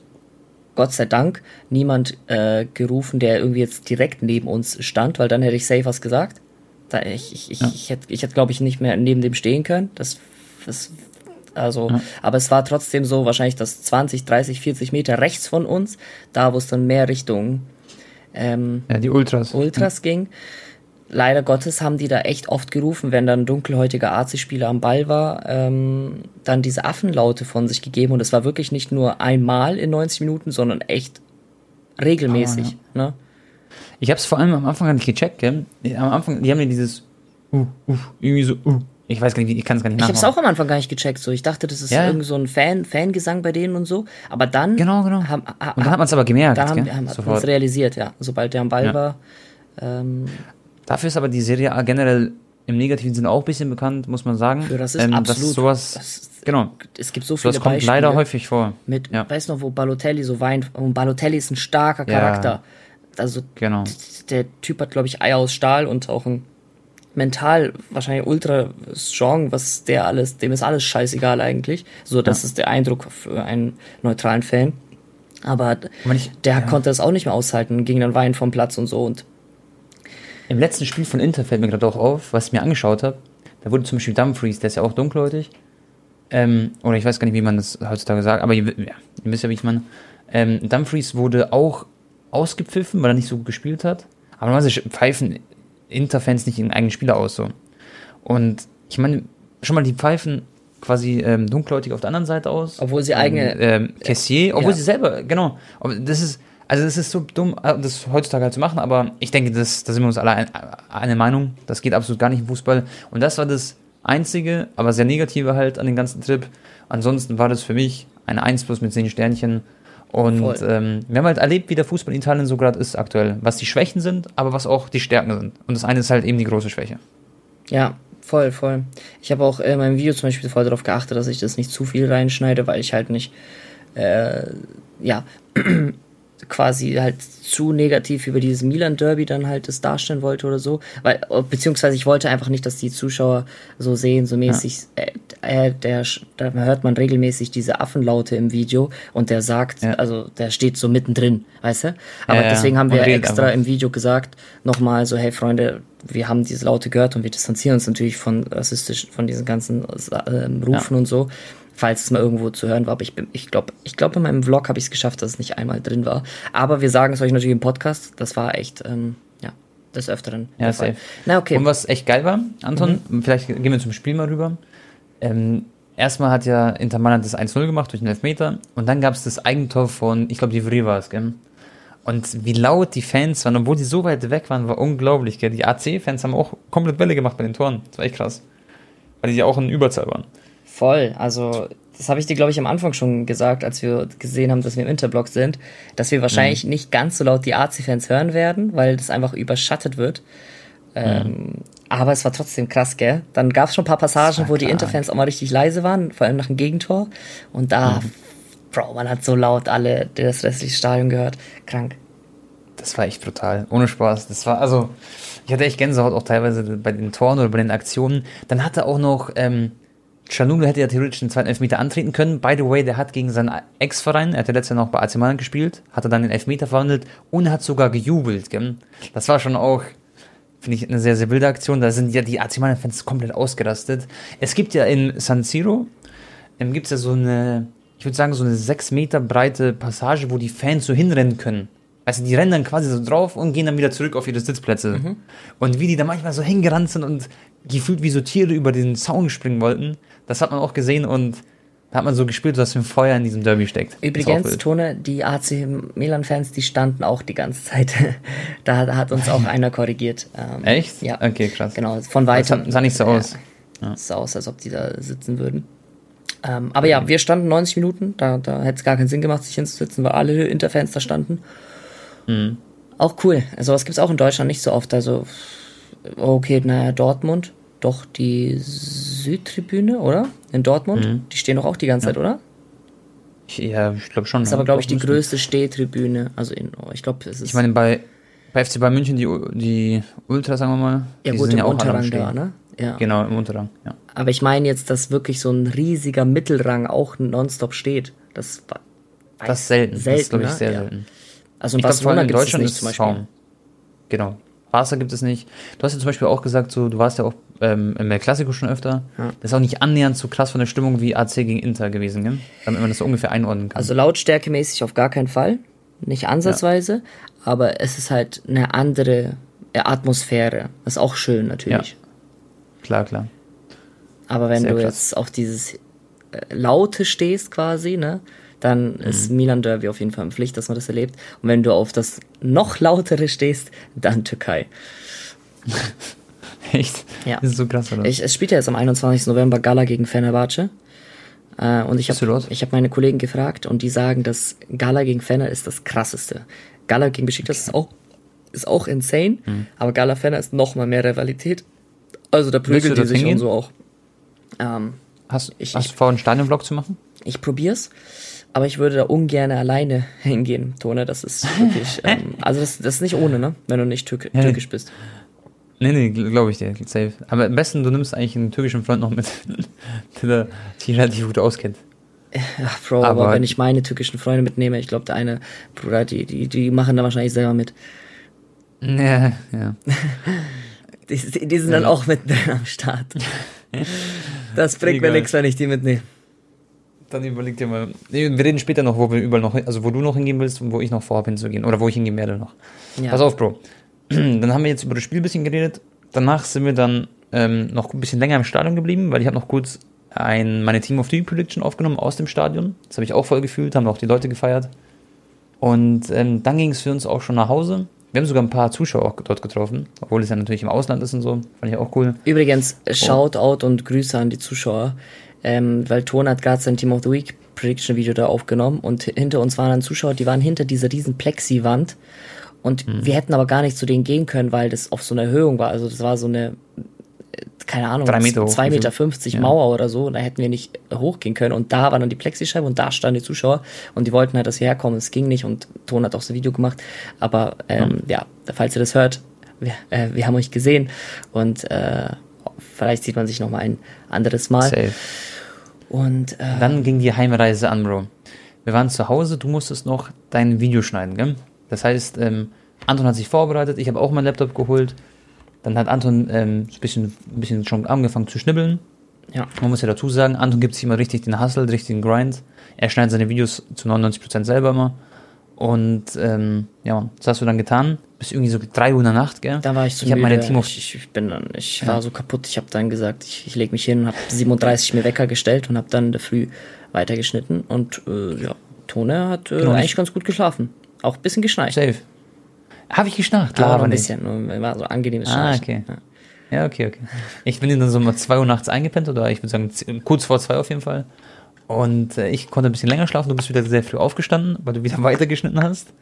Gott sei Dank niemand äh, gerufen, der irgendwie jetzt direkt neben uns stand, weil dann hätte ich safe was gesagt. Da, ich, ich, ich, ja. ich hätte, ich hätte glaube ich, nicht mehr neben dem stehen können. Das, das also, ja. aber es war trotzdem so, wahrscheinlich das 20, 30, 40 Meter rechts von uns, da wo es dann mehr Richtung ähm, ja, die Ultras, Ultras ja. ging leider Gottes haben die da echt oft gerufen, wenn dann ein dunkelhäutiger AC-Spieler am Ball war, ähm, dann diese Affenlaute von sich gegeben und es war wirklich nicht nur einmal in 90 Minuten, sondern echt regelmäßig. Oh, ne? Ich habe es vor allem am Anfang gar nicht gecheckt, gell? Am Anfang, die haben ja dieses uh, uh, irgendwie so uh. Ich weiß gar nicht, ich kann es gar nicht nachmachen. Ich habe es auch am Anfang gar nicht gecheckt. So, ich dachte, das ist ja. irgendwie so ein Fan, Fangesang bei denen und so. Aber dann genau, genau. Haben, ha, und dann hat man es aber gemerkt. Da haben, haben wir es realisiert, ja. Sobald der am Ball ja. war. Ähm, Dafür ist aber die Serie A generell im negativen Sinne auch ein bisschen bekannt, muss man sagen. Ja, das ist ähm, absolut. sowas, das, genau. Es gibt so viele Das kommt Beispiele leider häufig vor. Mit, ja. weißt du noch, wo Balotelli so weint? Und Balotelli ist ein starker Charakter. Ja. Also, genau. der Typ hat, glaube ich, Eier aus Stahl und auch ein mental wahrscheinlich ultra strong, was der alles, dem ist alles scheißegal eigentlich. So, das ja. ist der Eindruck für einen neutralen Fan. Aber ich, der konnte das auch nicht mehr aushalten, ging dann weinen vom Platz und so und im letzten Spiel von Inter fällt mir gerade auch auf, was ich mir angeschaut habe. Da wurde zum Beispiel Dumfries, der ist ja auch dunkelhäutig. Ähm, oder ich weiß gar nicht, wie man das heutzutage sagt, aber ihr, ja, ihr wisst ja, wie ich meine. Ähm, Dumfries wurde auch ausgepfiffen, weil er nicht so gut gespielt hat. Aber normalerweise pfeifen Inter-Fans nicht ihren eigenen Spieler aus so. Und ich meine, schon mal die pfeifen quasi ähm, dunkelhäutig auf der anderen Seite aus. Obwohl sie eigene. Ähm, Cassier, obwohl ja. sie selber, genau. Das ist, also es ist so dumm, äh, das heutzutage halt zu machen, aber ich denke, das, da sind wir uns alle ein, eine Meinung. Das geht absolut gar nicht im Fußball. Und das war das einzige, aber sehr negative halt an dem ganzen Trip. Ansonsten war das für mich eine 1 plus mit 10 Sternchen. Und ähm, wir haben halt erlebt, wie der Fußball in Italien so gerade ist aktuell. Was die Schwächen sind, aber was auch die Stärken sind. Und das eine ist halt eben die große Schwäche. Ja, Voll, voll. Ich habe auch in meinem Video zum Beispiel voll darauf geachtet, dass ich das nicht zu viel reinschneide, weil ich halt nicht, äh, ja, quasi halt zu negativ über dieses Milan Derby dann halt das darstellen wollte oder so, weil beziehungsweise ich wollte einfach nicht, dass die Zuschauer so sehen, so mäßig, ja. äh, äh, der, da hört man regelmäßig diese Affenlaute im Video und der sagt, ja. also der steht so mittendrin, weißt du? Aber ja, deswegen haben wir extra einfach. im Video gesagt, nochmal so, hey Freunde, wir haben diese Laute gehört und wir distanzieren uns natürlich von rassistisch, von diesen ganzen äh, Rufen und so falls es mal irgendwo zu hören war. Aber ich, ich glaube, ich glaub, in meinem Vlog habe ich es geschafft, dass es nicht einmal drin war. Aber wir sagen es euch natürlich im Podcast. Das war echt, ähm, ja, des Öfteren. Ja, safe. Na, okay. Und was echt geil war, Anton, mhm. vielleicht gehen wir zum Spiel mal rüber. Ähm, erstmal hat ja Inter Mailand das 1-0 gemacht durch den Elfmeter und dann gab es das Eigentor von, ich glaube, die Vri war es, gell? Und wie laut die Fans waren, obwohl die so weit weg waren, war unglaublich, gell? Die AC-Fans haben auch komplett Welle gemacht bei den Toren. Das war echt krass. Weil die ja auch in Überzahl waren. Voll. Also, das habe ich dir, glaube ich, am Anfang schon gesagt, als wir gesehen haben, dass wir im Interblock sind, dass wir wahrscheinlich mhm. nicht ganz so laut die AC-Fans hören werden, weil das einfach überschattet wird. Ähm, mhm. aber es war trotzdem krass, gell? Dann gab es schon ein paar Passagen, wo die Interfans auch mal richtig leise waren, vor allem nach dem Gegentor. Und da, mhm. Bro, man hat so laut alle das restliche Stadion gehört. Krank. Das war echt brutal. Ohne Spaß. Das war, also, ich hatte echt Gänsehaut auch teilweise bei den Toren oder bei den Aktionen. Dann hatte auch noch, ähm, Chanulu hätte ja theoretisch den zweiten Elfmeter antreten können. By the way, der hat gegen seinen Ex-Verein, er hat ja letztes Jahr noch bei AC Mailand gespielt, hat er dann den Elfmeter verwandelt und hat sogar gejubelt. Gell? Das war schon auch, finde ich, eine sehr, sehr wilde Aktion. Da sind ja die AC Mailand-Fans komplett ausgerastet. Es gibt ja in San Siro, ähm, gibt es ja so eine, ich würde sagen, so eine sechs Meter breite Passage, wo die Fans so hinrennen können. Also die rennen dann quasi so drauf und gehen dann wieder zurück auf ihre Sitzplätze. Mhm. Und wie die da manchmal so hingerannt sind und gefühlt wie so Tiere über den Zaun springen wollten, das hat man auch gesehen und hat man so gespielt, dass ein Feuer in diesem Derby steckt. Übrigens, Tone, die AC Milan-Fans, die standen auch die ganze Zeit. da hat uns auch einer korrigiert. Ähm, Echt? Ja. Okay, krass. Genau, von weitem. Das sah nicht so aus. Ja, ja. sah aus, als ob die da sitzen würden. Ähm, aber ja, wir standen 90 Minuten, da, da hätte es gar keinen Sinn gemacht, sich hinzusitzen, weil alle Interfans da standen. Mhm. Auch cool. Also was gibt es auch in Deutschland nicht so oft. Also, okay, naja, Dortmund doch die Südtribüne, oder? In Dortmund. Mhm. Die stehen doch auch die ganze ja. Zeit, oder? Ja, ich glaube schon. Das ist aber, glaube ich, die größte Stehtribüne. Also, in, oh, ich glaube, es ist. Ich meine, bei, bei FC Bayern München, die, die Ultras, sagen wir mal. Ja, gut, im ja Unterrang da, ne? Ja. Genau, im Unterrang, ja. Aber ich meine jetzt, dass wirklich so ein riesiger Mittelrang auch nonstop steht. Das, das ist selten. selten. Das ist, glaube ich, ne? sehr ja. selten. Also in ich Barcelona in Deutschland nicht zum Beispiel. Kaum. Genau. Barca gibt es nicht. Du hast ja zum Beispiel auch gesagt, so, du warst ja auch ähm, im Klassiko schon öfter. Ja. Das ist auch nicht annähernd so krass von der Stimmung wie AC gegen Inter gewesen, gell? damit man das so ungefähr einordnen kann. Also lautstärkemäßig auf gar keinen Fall. Nicht ansatzweise. Ja. Aber es ist halt eine andere Atmosphäre. Das ist auch schön natürlich. Ja. Klar, klar. Aber wenn Sehr du krass. jetzt auf dieses äh, Laute stehst quasi, ne? dann mhm. ist Milan Derby auf jeden Fall eine Pflicht, dass man das erlebt. Und wenn du auf das noch lautere stehst, dann Türkei. Echt? Ja. Das ist so krass, oder? Ich, es spielt ja jetzt am 21. November Gala gegen Fenerbahce. Äh, und ich habe hab meine Kollegen gefragt und die sagen, dass Gala gegen Fener ist das krasseste. Gala gegen Besiktas okay. ist auch, ist auch insane, mhm. aber Gala Fener ist noch mal mehr Rivalität. Also da prügeln die sich hingehen? und so auch. Ähm, hast, ich, hast du vor, einen Stadionblock zu machen? Ich probier's. Aber ich würde da ungern alleine hingehen, Tone. Das ist wirklich, ähm, also das, das ist nicht ohne, ne? Wenn du nicht Türk ja, türkisch bist. Nee, nee, glaube ich dir, safe. Aber am besten, du nimmst eigentlich einen türkischen Freund noch mit, der sich relativ gut auskennt. Ja, Bro, aber, aber, wenn ich meine türkischen Freunde mitnehme, ich glaube, der eine Bruder, die, die, die machen da wahrscheinlich selber mit. Ja, ja. die, die sind ja. dann auch mit am Start. Das bringt mir nichts, wenn ich die mitnehme dann überleg dir mal. Wir reden später noch, wo wir überall noch, also wo du noch hingehen willst und wo ich noch vorhabe hinzugehen. Oder wo ich hingehen werde noch. Ja. Pass auf, Bro. Dann haben wir jetzt über das Spiel ein bisschen geredet. Danach sind wir dann ähm, noch ein bisschen länger im Stadion geblieben, weil ich habe noch kurz ein, meine Team of the Prediction aufgenommen aus dem Stadion. Das habe ich auch voll gefühlt, haben auch die Leute gefeiert. Und ähm, dann ging es für uns auch schon nach Hause. Wir haben sogar ein paar Zuschauer auch dort getroffen, obwohl es ja natürlich im Ausland ist und so. Fand ich auch cool. Übrigens, Shoutout und Grüße an die Zuschauer ähm, weil Ton hat gerade sein Team of the Week Prediction Video da aufgenommen und hinter uns waren dann Zuschauer, die waren hinter dieser riesen Plexi-Wand und mhm. wir hätten aber gar nicht zu denen gehen können, weil das auf so einer Erhöhung war. Also das war so eine keine Ahnung, Drei Meter 2,50 Meter 50 ja. Mauer oder so. Da hätten wir nicht hochgehen können. Und da war dann die Plexischeibe und da standen die Zuschauer und die wollten halt, dass wir herkommen. Es ging nicht und Ton hat auch so ein Video gemacht. Aber ähm, ja. ja, falls ihr das hört, wir, äh, wir haben euch gesehen und äh, vielleicht sieht man sich noch mal ein anderes Mal. Safe. Und äh, dann ging die Heimreise an, Bro. Wir waren zu Hause, du musstest noch dein Video schneiden, gell? Das heißt, ähm, Anton hat sich vorbereitet, ich habe auch meinen Laptop geholt. Dann hat Anton ähm, ein, bisschen, ein bisschen schon angefangen zu schnibbeln. Ja. Man muss ja dazu sagen, Anton gibt sich immer richtig den Hustle, richtig den Grind. Er schneidet seine Videos zu 99% selber immer. Und ähm, ja, was hast du dann getan? Bis irgendwie so 3 Uhr in der Nacht, gell? Da war ich so ich müde. Team ich, ich bin dann, ich ja. war so kaputt. Ich habe dann gesagt, ich, ich lege mich hin und habe 37 mir Wecker gestellt und habe dann in der Früh weitergeschnitten. Und äh, ja, Tone hat äh, genau, eigentlich ganz gut geschlafen. Auch ein bisschen geschnarcht. Safe. Habe ich geschnarcht? Ja, aber ein bisschen. Nur, war so angenehmes Schnarchen. Ah, okay. Ja. Ja, okay, okay. Ich bin dann so um 2 Uhr nachts eingepennt, oder ich würde sagen kurz vor 2 auf jeden Fall. Und äh, ich konnte ein bisschen länger schlafen, du bist wieder sehr früh aufgestanden, weil du wieder weitergeschnitten hast.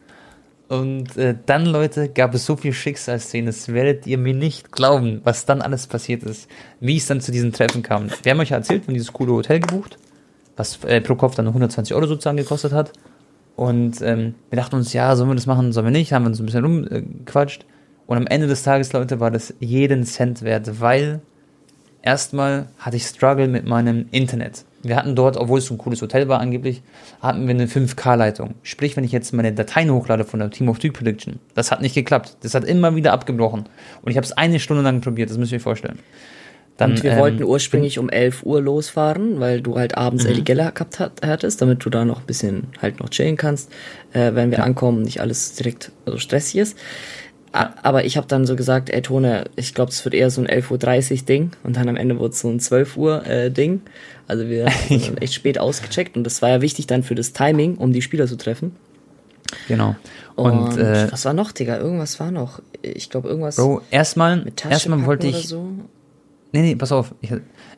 Und äh, dann, Leute, gab es so viel Schicksalsszenen, das werdet ihr mir nicht glauben, was dann alles passiert ist, wie es dann zu diesen Treffen kam. Wir haben euch ja erzählt, wir haben dieses coole Hotel gebucht, was äh, pro Kopf dann 120 Euro sozusagen gekostet hat. Und ähm, wir dachten uns, ja, sollen wir das machen, sollen wir nicht, haben wir uns ein bisschen rumgequatscht. Und am Ende des Tages, Leute, war das jeden Cent wert, weil erstmal hatte ich Struggle mit meinem Internet. Wir hatten dort, obwohl es so ein cooles Hotel war angeblich, hatten wir eine 5K-Leitung. Sprich, wenn ich jetzt meine Dateien hochlade von der Team of Duke Prediction, das hat nicht geklappt. Das hat immer wieder abgebrochen. Und ich habe es eine Stunde lang probiert, das müsst ihr euch vorstellen. Dann, und wir ähm, wollten ursprünglich um 11 Uhr losfahren, weil du halt abends mhm. Eligella gehabt hattest, damit du da noch ein bisschen halt noch chillen kannst, äh, wenn wir ja. ankommen, nicht alles direkt so stressig ist. Aber ich habe dann so gesagt, ey Tone, ich glaube, es wird eher so ein 11.30 Uhr Ding und dann am Ende wurde es so ein 12 Uhr äh, Ding. Also wir haben echt spät ausgecheckt und das war ja wichtig dann für das Timing, um die Spieler zu treffen. Genau. Und, und äh, was war noch, Digga? Irgendwas war noch. Ich glaube, irgendwas. Bro, erstmal, erstmal wollte ich. So. Nee, nee, pass auf. Ich,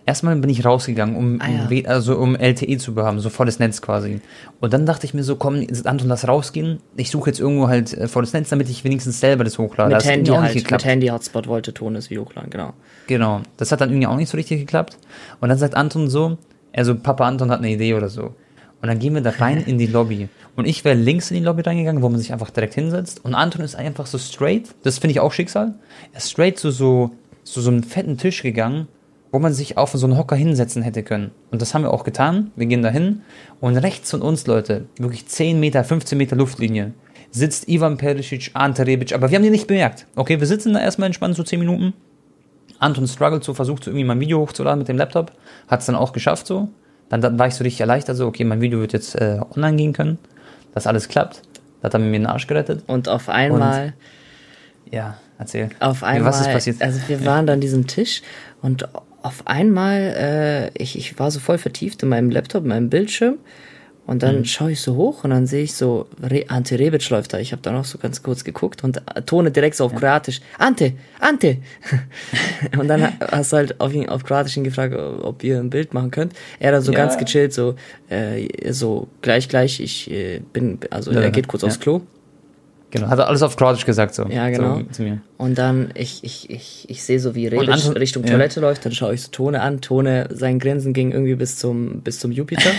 erstmal bin ich rausgegangen, um, ah, ja. um, also um LTE zu behaben, so volles Netz quasi. Und dann dachte ich mir so, komm, Anton, lass rausgehen. Ich suche jetzt irgendwo halt äh, volles Netz, damit ich wenigstens selber das hochlade. Mit das Handy halt, mit Handy-Hotspot wollte Ton das Video hochladen, genau. Genau. Das hat dann irgendwie auch nicht so richtig geklappt. Und dann sagt Anton so, also Papa Anton hat eine Idee oder so. Und dann gehen wir da rein in die Lobby. Und ich wäre links in die Lobby reingegangen, wo man sich einfach direkt hinsetzt. Und Anton ist einfach so straight, das finde ich auch Schicksal. Er ist straight zu so, zu so einem fetten Tisch gegangen wo man sich auf so einen Hocker hinsetzen hätte können. Und das haben wir auch getan. Wir gehen da hin und rechts von uns, Leute, wirklich 10 Meter, 15 Meter Luftlinie, sitzt Ivan Perisic, Ante Rebic, aber wir haben die nicht bemerkt. Okay, wir sitzen da erstmal entspannt so 10 Minuten. Anton struggelt so, versucht so irgendwie mein Video hochzuladen mit dem Laptop. Hat es dann auch geschafft so. Dann, dann, war ich so richtig erleichtert, so, okay, mein Video wird jetzt äh, online gehen können. Dass alles klappt. Das hat er mir den Arsch gerettet. Und auf einmal. Und, ja, erzähl. Auf einmal. Was ist passiert? Also wir waren da an diesem Tisch und auf einmal, äh, ich, ich war so voll vertieft in meinem Laptop, in meinem Bildschirm. Und dann mhm. schaue ich so hoch und dann sehe ich so, Re Ante Rebic läuft da. Ich habe da noch so ganz kurz geguckt und tone direkt so auf ja. Kroatisch, Ante, Ante. und dann hast du halt auf, ihn, auf Kroatisch ihn gefragt, ob ihr ein Bild machen könnt. Er dann so ja. ganz gechillt, so, äh, so gleich, gleich, ich äh, bin, also ja. er geht kurz aufs Klo. Genau, hat er alles auf Kroatisch gesagt so. Ja, genau. So, und dann, ich, ich, ich, ich sehe so, wie Rebic Richtung ja. Toilette läuft, dann schaue ich so Tone an. Tone, sein Grinsen ging irgendwie bis zum, bis zum Jupiter.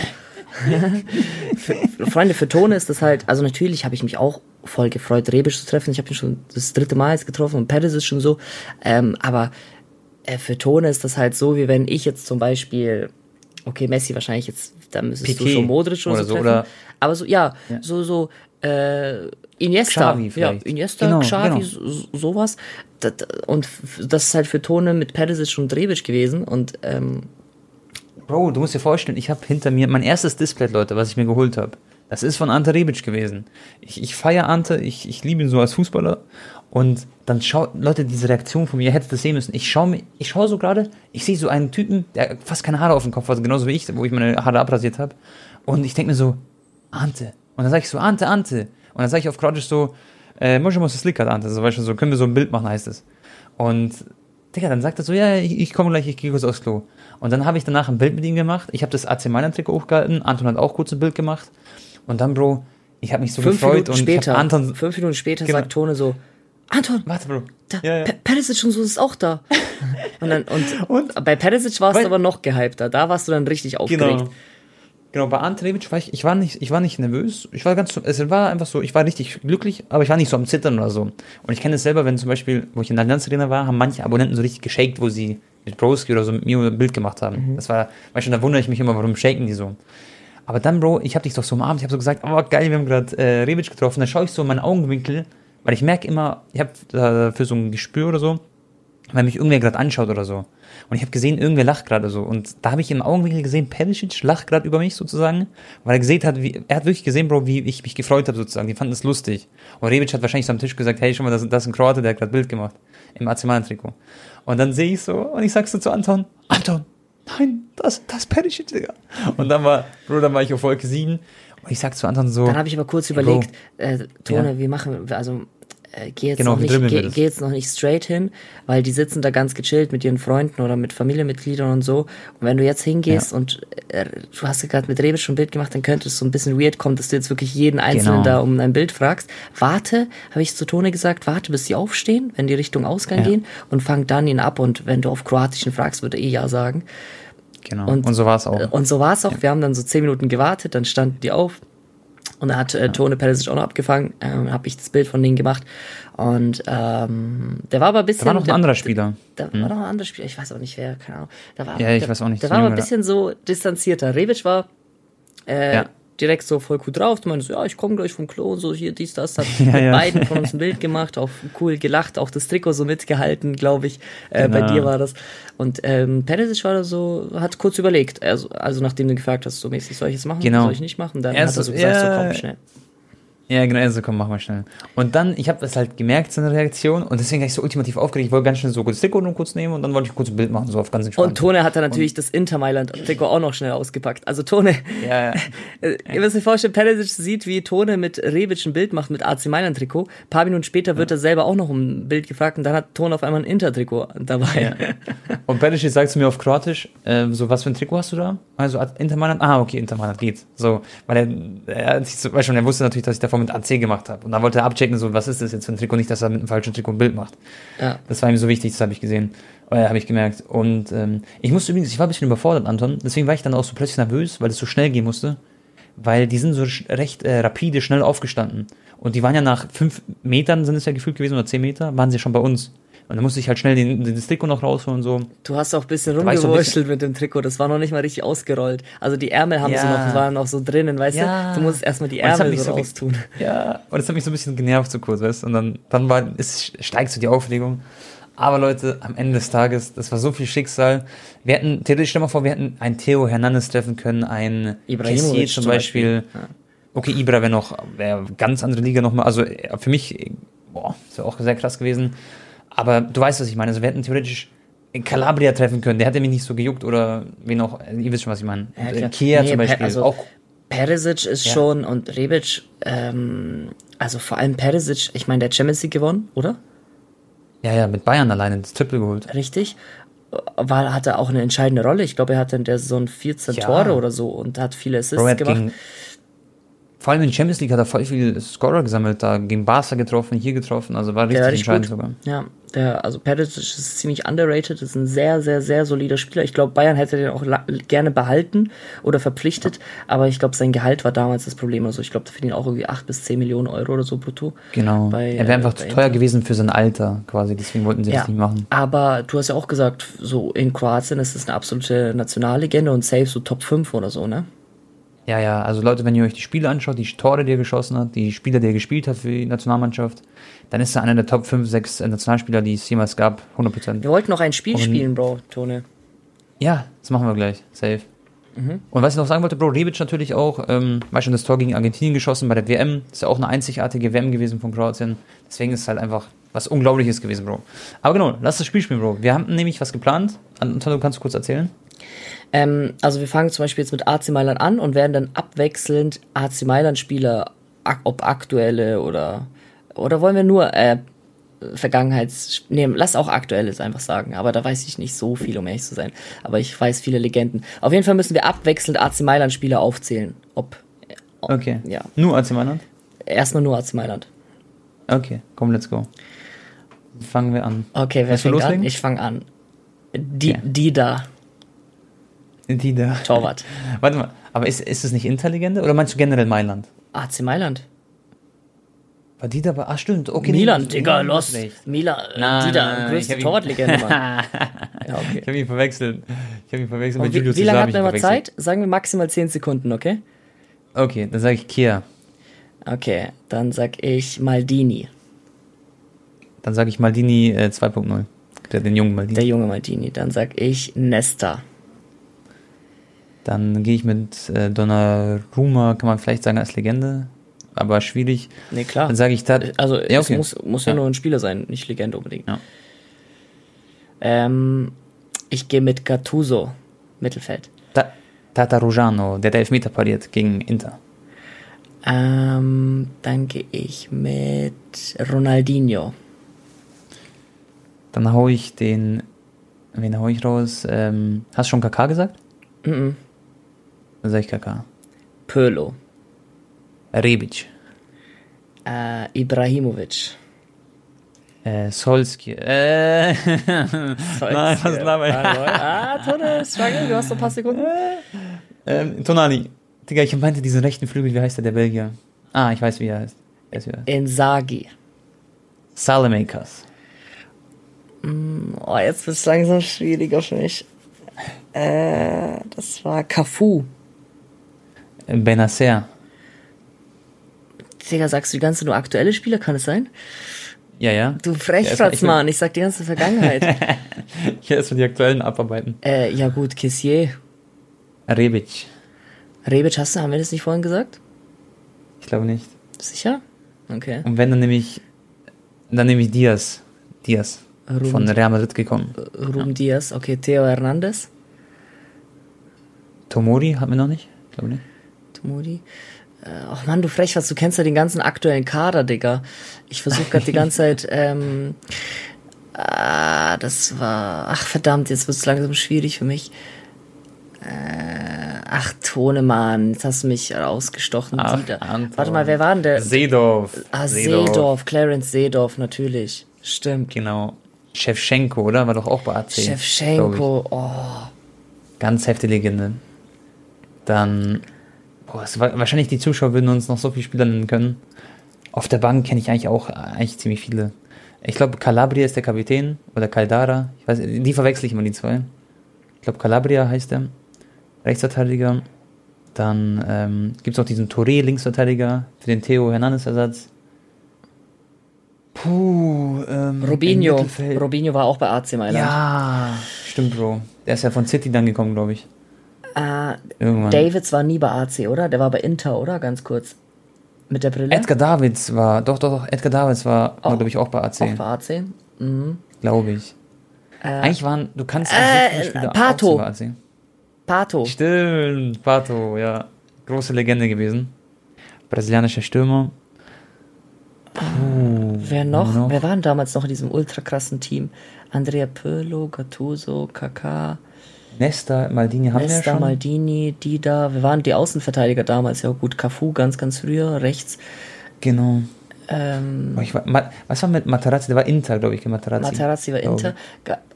für, Freunde, für Tone ist das halt, also natürlich habe ich mich auch voll gefreut, Rebic zu treffen. Ich habe ihn schon das dritte Mal jetzt getroffen und Pettis ist schon so. Ähm, aber äh, für Tone ist das halt so, wie wenn ich jetzt zum Beispiel, okay, Messi wahrscheinlich jetzt, da müsstest Piquet du schon Modric oder so, treffen. Oder aber so, ja, ja, so, so, äh, Iniesta, Xavi ja, Iniesta, genau, Xavi, genau. sowas. und das ist halt für Tone mit Perisic und Rebic gewesen und ähm, Bro, du musst dir vorstellen, ich habe hinter mir mein erstes Display, Leute, was ich mir geholt habe. Das ist von Ante Rebic gewesen. Ich, ich feiere Ante, ich, ich liebe ihn so als Fußballer. Und dann schau, Leute, diese Reaktion von mir, ihr hättet das sehen müssen. Ich schaue mir, ich schaue so gerade, ich sehe so einen Typen, der fast keine Haare auf dem Kopf hat, genauso wie ich, wo ich meine Haare abrasiert habe. Und ich denke mir so, Ante. Und dann sage ich so, Ante, Ante. Und dann sage ich auf Kroatisch so, äh, možemo se slikat, Ante. So, weißt du, so, können wir so ein Bild machen, heißt es. Und, Digga, dann sagt er so, ja, ich, ich komme gleich, ich gehe kurz aufs Klo. Und dann habe ich danach ein Bild mit ihm gemacht. Ich habe das AC Mailand-Trikot hochgehalten. Anton hat auch kurz ein Bild gemacht. Und dann, Bro, ich habe mich so fünf gefreut. Minuten und später, Anton, fünf Minuten später genau. sagt Tone so, Anton, warte, Bro. da, ja, ja. Perisic und so ist auch da. und, dann, und, und bei Perisic warst du aber noch gehypter. Da warst du dann richtig aufgeregt. Genau. Genau, bei Ante Rebic war ich, ich war nicht, ich war nicht nervös. Ich war ganz, es war einfach so, ich war richtig glücklich, aber ich war nicht so am Zittern oder so. Und ich kenne es selber, wenn zum Beispiel, wo ich in der Allianz Arena war, haben manche Abonnenten so richtig geshaked, wo sie mit Broski oder so mit mir ein Bild gemacht haben. Mhm. Das war, weißt du, da wundere ich mich immer, warum shaken die so. Aber dann, Bro, ich habe dich doch so umarmt, ich habe so gesagt, oh geil, wir haben gerade äh, Rebic getroffen. Dann schaue ich so in meinen Augenwinkel, weil ich merke immer, ich habe äh, für so ein Gespür oder so, weil mich irgendwer gerade anschaut oder so. Und ich habe gesehen, irgendwer lacht gerade so. Und da habe ich im Augenwinkel gesehen, Perisic lacht gerade über mich sozusagen, weil er gesehen hat, wie, er hat wirklich gesehen, Bro, wie ich mich gefreut habe sozusagen. Die fanden das lustig. Und Rebic hat wahrscheinlich so am Tisch gesagt, hey, schon mal, das, das ist ein Kroate, der hat gerade Bild gemacht. Im AC Trikot. Und dann sehe ich so, und ich sag so zu Anton, Anton, nein, das, das ist Perisic, Digga. Und dann war, Bro, dann war ich auf Wolke 7. Und ich sag zu Anton so. Dann habe ich aber kurz überlegt, äh, Tone, ja. wir machen, also äh, geh jetzt, genau, noch nicht, geh, geh, jetzt noch nicht straight hin, weil die sitzen da ganz gechillt mit ihren Freunden oder mit Familienmitgliedern und so. Und wenn du jetzt hingehst ja. und äh, du hast ja gerade mit Rebic schon ein Bild gemacht, dann könnte es so ein bisschen weird kommen, dass du jetzt wirklich jeden Einzelnen genau. da um ein Bild fragst. Warte, habe ich zu Tone gesagt, warte, bis sie aufstehen, wenn die Richtung Ausgang ja. gehen und fang dann ihn ab. Und wenn du auf Kroatischen fragst, würde er eh ja sagen. Genau. Und, und so war es auch. Und so war es auch. Ja. Wir haben dann so zehn Minuten gewartet, dann standen die auf und da hat äh, Tone Perisic auch noch abgefangen, ähm, habe ich das Bild von denen gemacht. Und ähm, der war aber ein bisschen. Da war noch ein der, anderer Spieler. Da, hm. war noch ein anderer Spieler, ich weiß auch nicht wer, keine Ahnung. Da war, ja, ich der, weiß auch nicht. Der war aber ein bisschen so distanzierter. Rebic war äh, ja direkt so voll cool drauf. Du meinst, ja, ich komme gleich vom Klo und so, hier, dies, das. Hat ja, mit ja. beiden von uns ein Bild gemacht, auch cool gelacht, auch das Trikot so mitgehalten, glaube ich. Äh, genau. Bei dir war das. Und ähm, Perisic war da so, hat kurz überlegt, also, also nachdem du gefragt hast, so mäßig, soll ich jetzt machen, genau. soll ich nicht machen? Dann er hat er so gesagt, so komm, schnell. Ja, genau, also komm, mach mal schnell. Und dann, ich habe das halt gemerkt, seine Reaktion, und deswegen war ich so ultimativ aufgeregt. Ich wollte ganz schnell so kurz Trikot nur kurz nehmen und dann wollte ich kurz ein Bild machen, so auf ganz entspannt. Und Tone hat dann natürlich und das Inter Mailand-Trikot auch noch schnell ausgepackt. Also Tone, ja, ja. ihr müsst euch vorstellen, Perisic sieht, wie Tone mit Rebic ein Bild macht mit AC Mailand-Trikot. Ein paar Minuten später wird ja. er selber auch noch um ein Bild gefragt und dann hat Tone auf einmal ein Inter-Trikot dabei. Ja. Und Perisic sagt zu mir auf Kroatisch, äh, so, was für ein Trikot hast du da? Also Inter Mailand, ah, okay, Inter Mailand geht. So, weil er, er, schon, er wusste natürlich, dass ich davor mit AC gemacht habe. Und dann wollte er abchecken, so, was ist das jetzt für ein Trikot, nicht, dass er mit einem falschen Trikot ein Bild macht. Ja. Das war ihm so wichtig, das habe ich gesehen, äh, habe ich gemerkt. Und ähm, ich musste übrigens, ich war ein bisschen überfordert, Anton, deswegen war ich dann auch so plötzlich nervös, weil es so schnell gehen musste, weil die sind so recht äh, rapide, schnell aufgestanden. Und die waren ja nach fünf Metern, sind es ja gefühlt gewesen, oder zehn Meter, waren sie schon bei uns. Und dann musste ich halt schnell den, den, das Trikot noch rausholen und so. Du hast auch ein bisschen rumgewurschtelt mit dem Trikot. Das war noch nicht mal richtig ausgerollt. Also die Ärmel haben ja. sie noch, waren noch so drinnen, weißt ja. du? Du musst erstmal die Ärmel so, so raustun. Ja, und das hat mich so ein bisschen genervt so kurz, weißt du? Und dann, dann war, es steigt so die Aufregung. Aber Leute, am Ende des Tages, das war so viel Schicksal. Wir hätten, theoretisch, stell mal vor, wir hätten einen Theo Hernandez treffen können, ein Ibrahimovic zum Beispiel. Beispiel. Ja. Okay, Ibra wäre noch, wäre ganz andere Liga nochmal. Also für mich, boah, das wäre auch sehr krass gewesen. Aber du weißt, was ich meine. Also wir hätten theoretisch Calabria treffen können. Der hätte mich nicht so gejuckt oder wen auch. Ihr wisst schon, was ich meine. Ja, Kia nee, zum Beispiel. Also, auch Perisic ist ja. schon und Rebic, ähm, also vor allem Perisic, ich meine, der Champions League gewonnen, oder? Ja, ja, mit Bayern alleine das Triple geholt. Richtig. War, hatte auch eine entscheidende Rolle. Ich glaube, er hatte in der Saison 14 ja. Tore oder so und hat viele Assists Bro, gemacht. Gegen, vor allem in Champions League hat er voll viel Scorer gesammelt, da gegen Barca getroffen, hier getroffen, also war richtig, richtig entscheidend gut. sogar. Ja, der, also Perisic ist ziemlich underrated, ist ein sehr, sehr, sehr solider Spieler. Ich glaube, Bayern hätte den auch gerne behalten oder verpflichtet, aber ich glaube, sein Gehalt war damals das Problem. Also ich glaube, da verdienen auch irgendwie 8 bis 10 Millionen Euro oder so brutto. Genau. Bei, er wäre einfach zu teuer gewesen für sein Alter quasi, deswegen wollten sie ja, das nicht machen. Aber du hast ja auch gesagt, so in Kroatien ist es eine absolute Nationallegende und safe so Top 5 oder so, ne? Ja, ja, also Leute, wenn ihr euch die Spiele anschaut, die Tore, die er geschossen hat, die Spieler, die er gespielt hat für die Nationalmannschaft, dann ist er einer der Top 5, 6 Nationalspieler, die es jemals gab, 100%. Wir wollten noch ein Spiel Und, spielen, Bro, Tone. Ja, das machen wir gleich, safe. Mhm. Und was ich noch sagen wollte, Bro, Rebic natürlich auch, ähm, war schon das Tor gegen Argentinien geschossen bei der WM, ist ja auch eine einzigartige WM gewesen von Kroatien, deswegen ist es halt einfach was Unglaubliches gewesen, Bro. Aber genau, lass das Spiel spielen, Bro. Wir haben nämlich was geplant. Antonio, kannst du kurz erzählen? Ähm, also wir fangen zum Beispiel jetzt mit AC Mailand an und werden dann abwechselnd AC Mailand Spieler, ob aktuelle oder oder wollen wir nur äh, Vergangenheits nee, lass auch aktuelles einfach sagen, aber da weiß ich nicht so viel, um ehrlich zu sein. Aber ich weiß viele Legenden. Auf jeden Fall müssen wir abwechselnd AC Mailand Spieler aufzählen. Ob, ob okay. Ja. Nur AC Mailand? Erstmal nur AC Mailand. Okay, komm, let's go. fangen wir an. Okay, wer fängt an? Ich fange an. Die, okay. die da. Die da. Torwart. Warte mal, aber ist, ist es nicht Interlegende oder meinst du generell Mailand? AC Mailand. War die dabei? Ah, stimmt. Okay, Milan, nee, Digga, los. Milan, nein, Dida, größte Torwartlegende, Mann. ja, okay. Ich habe ihn verwechselt. Ich habe ihn verwechselt mit Julio Wie, wie lange hat man Zeit? Sagen wir maximal 10 Sekunden, okay? Okay, dann sage ich Kia. Okay, dann sag ich Maldini. Dann sage ich Maldini äh, 2.0. Der, den jungen Maldini. Der junge Maldini. Dann sag ich Nesta. Dann gehe ich mit äh, Donnarumma, kann man vielleicht sagen, als Legende aber schwierig. Nee, klar. Dann sage ich da. Also, ja, okay. es muss, muss ja, ja, nur ein Spieler sein, nicht Legende unbedingt. Ja. Ähm, ich gehe mit Gattuso, Mittelfeld. Ta Tata Rujano, der der Elfmeter pariert gegen Inter. Ähm, dann gehe ich mit Ronaldinho. Dann hau ich den. Wen hau ich raus? Ähm, hast du schon KK gesagt? Mhm. -mm. Dann sag ich KK. Pölo. Rebic. Äh, Ibrahimovic. Äh, Solski. Äh, Nein, was laber ich? Ah, Tonne, Struggle, du hast noch ein paar Sekunden. Ähm, Tonali. Digga, ich meinte diesen rechten Flügel, wie heißt der, der Belgier? Ah, ich weiß, wie er heißt. Weiß, wie er heißt. Inzaghi. Salamakers. Mm, oh, jetzt wird es langsam schwieriger für mich. Äh, das war Cafu. Benacer. Digga, sagst du die ganze nur aktuelle Spieler, kann es sein? Ja, ja. Du Frechfratz, Mann, ich sag die ganze Vergangenheit. ich will erstmal die aktuellen abarbeiten. Äh, ja gut, Kissier. Rebic. Rebic hast du, haben wir das nicht vorhin gesagt? Ich glaube nicht. Sicher? Okay. Und wenn, dann nehme ich, dann nehme ich Diaz. Diaz. Ruben, von Real Madrid gekommen. Ruben ja. Diaz, okay. Theo Hernandez. Tomori haben wir noch nicht? Ich glaube nicht. Tomori. Ach äh, Mann, du frech was, du kennst ja den ganzen aktuellen Kader, Digga. Ich versuche gerade die ganze Zeit, ähm, ah, das war, ach verdammt, jetzt wird es langsam schwierig für mich. Äh, ach, Tone, Mann, jetzt hast du mich rausgestochen. Ach, Warte mal, wer war denn der? Seedorf. Ah, Seedorf. Seedorf, Clarence Seedorf, natürlich. Stimmt. Genau. Chefchenko, oder? War doch auch bei AC. Chefchenko, oh. Ganz heftige Legende. Dann Boah, war, wahrscheinlich die Zuschauer würden uns noch so viele Spieler nennen können. Auf der Bank kenne ich eigentlich auch eigentlich ziemlich viele. Ich glaube, Calabria ist der Kapitän oder Caldara. Ich weiß, die verwechsel ich immer die zwei. Ich glaube, Calabria heißt der. Rechtsverteidiger. Dann ähm, gibt es auch diesen Touré, Linksverteidiger, für den Theo Hernandez-Ersatz. Puh, ähm, Robinho. Robinho war auch bei AC Mailand. Ja, stimmt, Bro. Der ist ja von City dann gekommen, glaube ich. Äh, Davids war nie bei AC, oder? Der war bei Inter, oder? Ganz kurz. Mit der Brille. Edgar Davids war, doch, doch, doch, Edgar Davids war, war glaube ich, auch bei AC. Auch bei AC? Mhm. Glaube ich. Äh, Eigentlich waren, du kannst äh, so Pato. Bei AC. Pato. Stimmt, Pato, ja. Große Legende gewesen. Brasilianischer Stürmer. Puh, wer noch? noch? Wer war denn damals noch in diesem ultra krassen Team? Andrea Pirlo, Gattuso, Kaká. Nesta, Maldini haben Nesta, wir schon. Maldini, Dida, wir waren die Außenverteidiger damals, ja gut, Cafu ganz, ganz früher, rechts. Genau. Ähm, ich war, was war mit Materazzi? Der war Inter, glaube ich, Materazzi. Materazzi war Inter.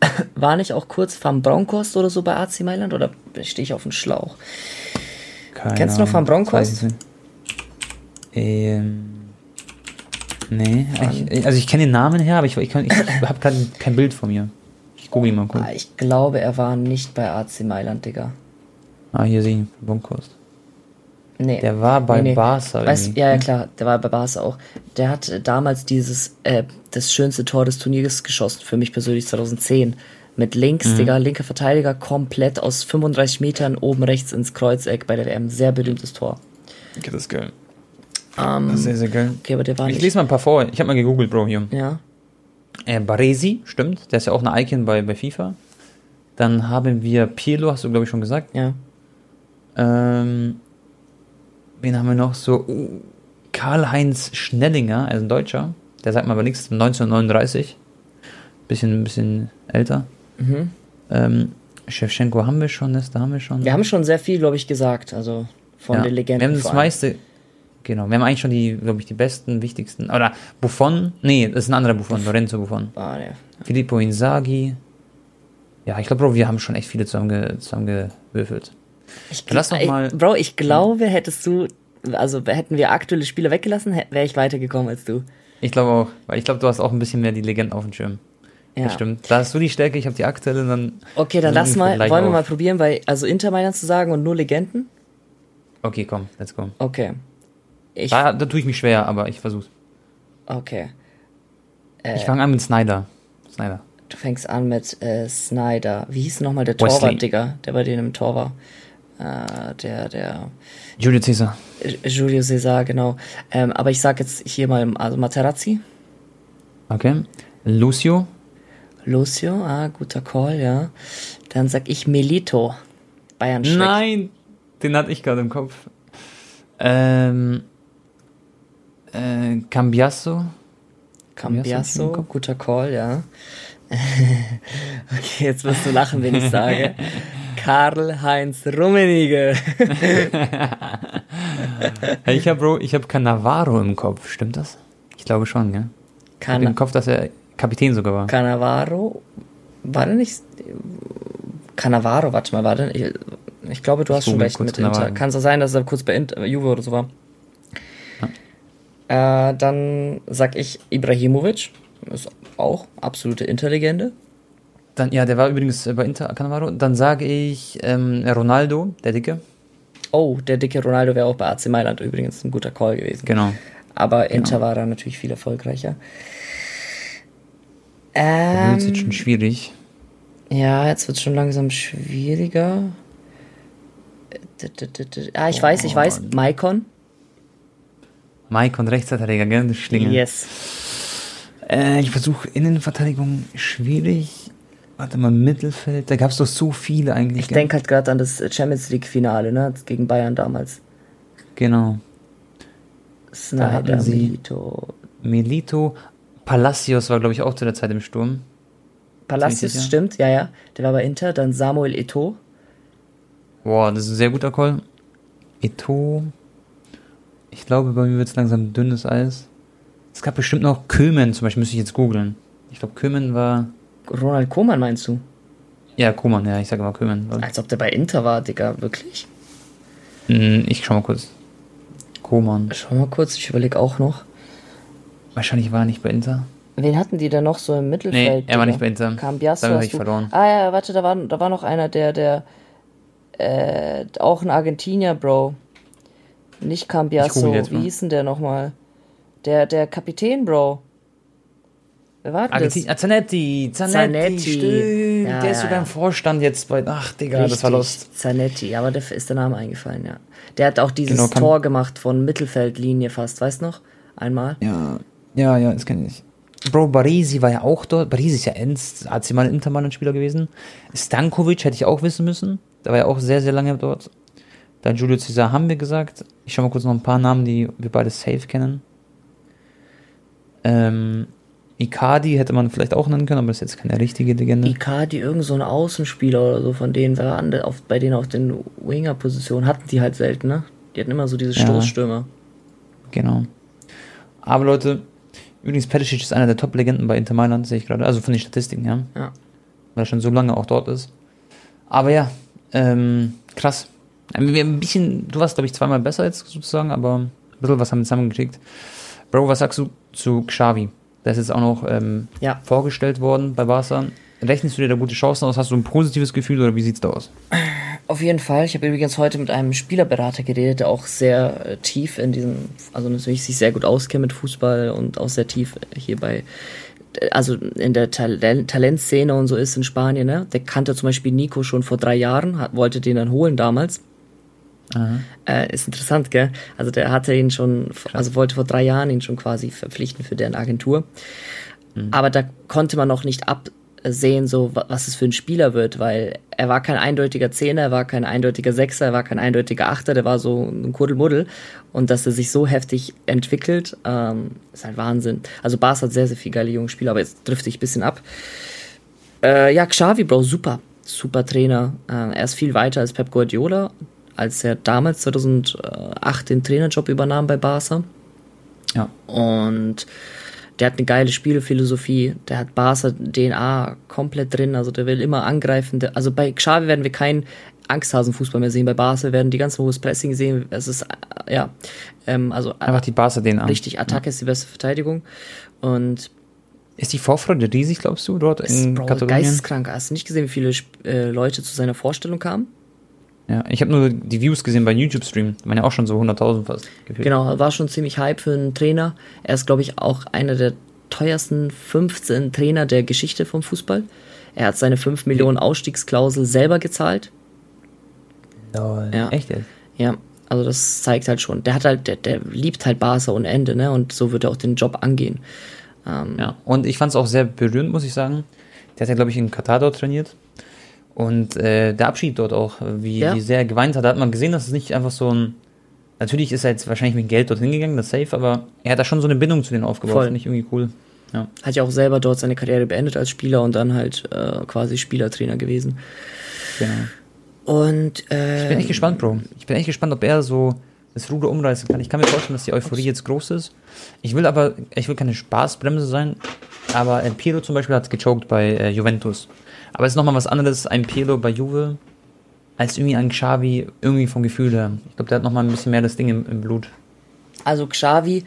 War nicht auch kurz Van Bronckhorst oder so bei AC Mailand oder stehe ich auf dem Schlauch? Keine Kennst du noch Van Bronckhorst? Ähm, nee, ich, also ich kenne den Namen her, aber ich, ich, ich, ich habe kein Bild von mir. Ich google mal kurz. Ah, ich glaube, er war nicht bei AC Mailand, Digga. Ah, hier sehe ich Bunkost. Nee. Der war bei nee, nee. Barca. Weißt, ja, ja, klar, der war bei Barca auch. Der hat damals dieses, äh, das schönste Tor des Turniers geschossen, für mich persönlich 2010. Mit links, mhm. Digga, linker Verteidiger, komplett aus 35 Metern oben rechts ins Kreuzeck bei der WM. Sehr berühmtes Tor. Okay, das ist geil. Um, ähm, das ist sehr, sehr geil. Okay, aber der war ich nicht. lese mal ein paar vor. Ich habe mal gegoogelt, Bro, hier. Ja. Äh, Baresi, stimmt. Der ist ja auch eine Icon bei, bei FIFA. Dann haben wir Pirlo, hast du, glaube ich, schon gesagt. Ja. Ähm, wen haben wir noch? So, uh, Karl-Heinz Schnellinger, also ein Deutscher. Der sagt mal aber nichts, 1939. Bisschen, bisschen älter. Mhm. Ähm, Shevchenko haben wir schon, Nesta haben wir schon. Wir haben schon sehr viel, glaube ich, gesagt. Also von ja. den Legenden. Wir haben das meiste, Genau, wir haben eigentlich schon die, glaube ich, die besten, wichtigsten. Oder Buffon, nee, das ist ein anderer Buffon, Lorenzo Buffon. Ah, ja. Filippo Inzaghi. Ja, ich glaube, Bro, wir haben schon echt viele zusammenge, zusammengewürfelt. Ich Lass doch mal. Bro, ich glaube, hättest du, also hätten wir aktuelle Spieler weggelassen, wäre ich weitergekommen als du. Ich glaube auch, weil ich glaube, du hast auch ein bisschen mehr die Legenden auf dem Schirm. Ja. Das stimmt. Da hast du die Stärke, ich habe die aktuelle, dann. Okay, dann lass mal, wollen wir mal probieren, bei, also Inter Mailand zu sagen und nur Legenden? Okay, komm, let's go. Okay. Ich, da, da tue ich mich schwer, aber ich versuch's. Okay. Äh, ich fange an mit Snyder. Snyder. Du fängst an mit äh, Snyder. Wie hieß nochmal der Torwart, Digga, der bei denen im Tor war? Äh, der, der. Julio Cesar. Julio Cesar, genau. Ähm, aber ich sag jetzt hier mal, also Materazzi. Okay. Lucio. Lucio, ah, guter Call, ja. Dann sag ich Melito. Bayern Schreck. Nein, den hatte ich gerade im Kopf. Ähm, äh, Cambiasso. Cambiasso, guter Call, ja. okay, jetzt wirst du lachen, wenn ich sage. Karl-Heinz Rummenigge. ich habe ich hab Cannavaro im Kopf, stimmt das? Ich glaube schon, ja. Can ich im Kopf, dass er Kapitän sogar war. Cannavaro? War der nicht. Cannavaro, warte mal, war der. Ich, ich glaube, du hast schon recht mit Inter. Kann es sein, dass er kurz bei Inter, Juve oder so war? Äh, dann sag ich Ibrahimovic. Ist auch absolute Interlegende. Dann, ja, der war übrigens bei Inter Cannavaro. Dann sage ich ähm, Ronaldo, der Dicke. Oh, der dicke Ronaldo wäre auch bei AC Mailand übrigens ein guter Call gewesen. Genau. Aber genau. Inter genau. war da natürlich viel erfolgreicher. Ähm, jetzt wird schon schwierig. Ja, jetzt wird es schon langsam schwieriger. Ah, ich weiß, ich weiß. Maikon. Maikon, Rechtsverteidiger, gell? Schlingel. Yes. Äh, ich versuche Innenverteidigung schwierig. Warte mal, Mittelfeld. Da gab es doch so viele eigentlich. Ich denke halt gerade an das Champions League-Finale, ne? Gegen Bayern damals. Genau. Snyder, Milito. Milito. Palacios war, glaube ich, auch zu der Zeit im Sturm. Palacios, stimmt, ja, ja. Der war bei Inter. Dann Samuel Eto. Boah, das ist ein sehr guter Call. Eto. Ich glaube, bei mir wird es langsam dünnes Eis. Es gab bestimmt noch Kömen, zum Beispiel müsste ich jetzt googeln. Ich glaube, Kömen war. Ronald Koeman meinst du? Ja, Koeman, ja, ich sage mal Kömen. Als ob der bei Inter war, Digga, wirklich? Hm, ich schau mal kurz. Koeman. Schau mal kurz, ich überlege auch noch. Wahrscheinlich war er nicht bei Inter. Wen hatten die denn noch so im Mittelfeld? Nee, er war nicht bei Inter. Cambiasso. Da habe ich verloren. Ah ja, warte, da war, da war noch einer, der, der, äh, auch ein Argentinier, Bro. Nicht Cambiasso. Wie hieß denn der nochmal? Der, der Kapitän, Bro. Wer war das? Zanetti, Zanetti, Zanetti. Stimmt. Ja, der ist sogar im Vorstand jetzt bei. Ach, Digga, Richtig. das war Lust. Zanetti, aber der ist der Name eingefallen, ja. Der hat auch dieses genau, Tor gemacht von Mittelfeldlinie fast, weißt du noch? Einmal. Ja, ja, ja, das kenne ich. Bro, Barisi war ja auch dort. Barisi ist ja Enz, AC mal Intermann-Spieler gewesen. Stankovic hätte ich auch wissen müssen. Der war ja auch sehr, sehr lange dort. Dann Julio Cesar haben wir gesagt. Ich schau mal kurz noch ein paar Namen, die wir beide safe kennen. Ähm, Icardi hätte man vielleicht auch nennen können, aber das ist jetzt keine richtige Legende. Icardi, irgend so ein Außenspieler oder so, von denen war auf, bei denen auf den Winger-Positionen hatten die halt selten, ne? Die hatten immer so diese Stoßstürmer. Ja, genau. Aber Leute, übrigens Perisic ist einer der Top-Legenden bei Inter Mailand, sehe ich gerade. Also von den Statistiken, ja. Ja. Weil er schon so lange auch dort ist. Aber ja, ähm, krass. Wir ein bisschen, du warst, glaube ich, zweimal besser jetzt sozusagen, aber ein bisschen was haben wir zusammengekriegt. Bro, was sagst du zu Xavi? Der ist jetzt auch noch ähm, ja. vorgestellt worden bei Barca. Rechnest du dir da gute Chancen aus? Hast du ein positives Gefühl oder wie sieht's da aus? Auf jeden Fall. Ich habe übrigens heute mit einem Spielerberater geredet, der auch sehr äh, tief in diesem, also natürlich sich sehr gut auskennt mit Fußball und auch sehr tief hier bei, also in der Talent Talentszene und so ist in Spanien. Ne? Der kannte zum Beispiel Nico schon vor drei Jahren, hat, wollte den dann holen damals. Äh, ist interessant, gell? Also der hatte ihn schon, also wollte vor drei Jahren ihn schon quasi verpflichten für deren Agentur. Mhm. Aber da konnte man noch nicht ab sehen, so was es für ein Spieler wird, weil er war kein eindeutiger Zehner, er war kein eindeutiger Sechser, er war kein eindeutiger Achter, der war so ein Kuddelmuddel und dass er sich so heftig entwickelt, ähm, ist halt Wahnsinn. Also Bas hat sehr, sehr viele geile junge Spieler, aber jetzt trifft sich ein bisschen ab. Äh, ja, Xavi, Bro, super, super Trainer. Äh, er ist viel weiter als Pep Guardiola, als er damals 2008 den Trainerjob übernahm bei Barca. Ja. Und der hat eine geile Spielephilosophie, der hat Barca DNA komplett drin, also der will immer angreifen. Also bei Xavi werden wir keinen Angsthasenfußball mehr sehen, bei Barca werden die ganz hohes Pressing sehen. Es ist äh, ja ähm, also einfach die Barca DNA. Richtig, Attacke ja. ist die beste Verteidigung und ist die Vorfreude riesig, glaubst du, dort in Bro, Katalonien? geisteskrank. Hast du nicht gesehen, wie viele äh, Leute zu seiner Vorstellung kamen? Ja, ich habe nur die Views gesehen bei YouTube-Stream. Waren ja auch schon so 100.000 fast. Gefühlt. Genau, war schon ziemlich Hype für einen Trainer. Er ist, glaube ich, auch einer der teuersten 15 Trainer der Geschichte vom Fußball. Er hat seine 5 Millionen Ausstiegsklausel selber gezahlt. Lol. Ja. Echt jetzt? Ja, also das zeigt halt schon. Der hat halt, der, der liebt halt Barca ohne Ende, ne? Und so wird er auch den Job angehen. Ähm, ja, und ich fand es auch sehr berührend, muss ich sagen. Der hat ja, glaube ich, in Katar dort trainiert. Und äh, der Abschied dort auch, wie, ja. wie sehr er geweint hat, da hat man gesehen, dass es nicht einfach so ein. Natürlich ist er jetzt wahrscheinlich mit Geld dorthin gegangen, das safe, aber er hat da schon so eine Bindung zu denen aufgebaut. Finde ich irgendwie cool. Ja. Hat ja auch selber dort seine Karriere beendet als Spieler und dann halt äh, quasi Spielertrainer gewesen. Genau. Und äh, ich bin echt gespannt, Bro. Ich bin echt gespannt, ob er so das Ruder umreißen kann. Ich kann mir vorstellen, dass die Euphorie jetzt groß ist. Ich will aber, ich will keine Spaßbremse sein, aber El Piero zum Beispiel hat gechoked bei äh, Juventus. Aber es ist nochmal was anderes, ein Piero bei Juve, als irgendwie ein Xavi, irgendwie vom Gefühl her. Ich glaube, der hat nochmal ein bisschen mehr das Ding im, im Blut. Also Xavi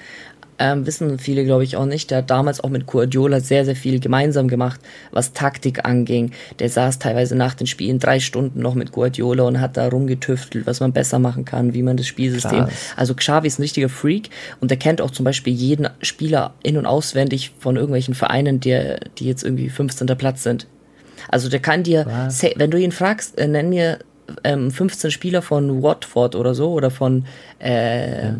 ähm, wissen viele, glaube ich, auch nicht. Der hat damals auch mit Guardiola sehr, sehr viel gemeinsam gemacht, was Taktik anging. Der saß teilweise nach den Spielen drei Stunden noch mit Guardiola und hat da rumgetüftelt, was man besser machen kann, wie man das Spielsystem. Krass. Also Xavi ist ein richtiger Freak und der kennt auch zum Beispiel jeden Spieler in- und auswendig von irgendwelchen Vereinen, die, die jetzt irgendwie 15. Platz sind. Also der kann dir, was? wenn du ihn fragst, äh, nenn mir ähm, 15 Spieler von Watford oder so oder von äh, ja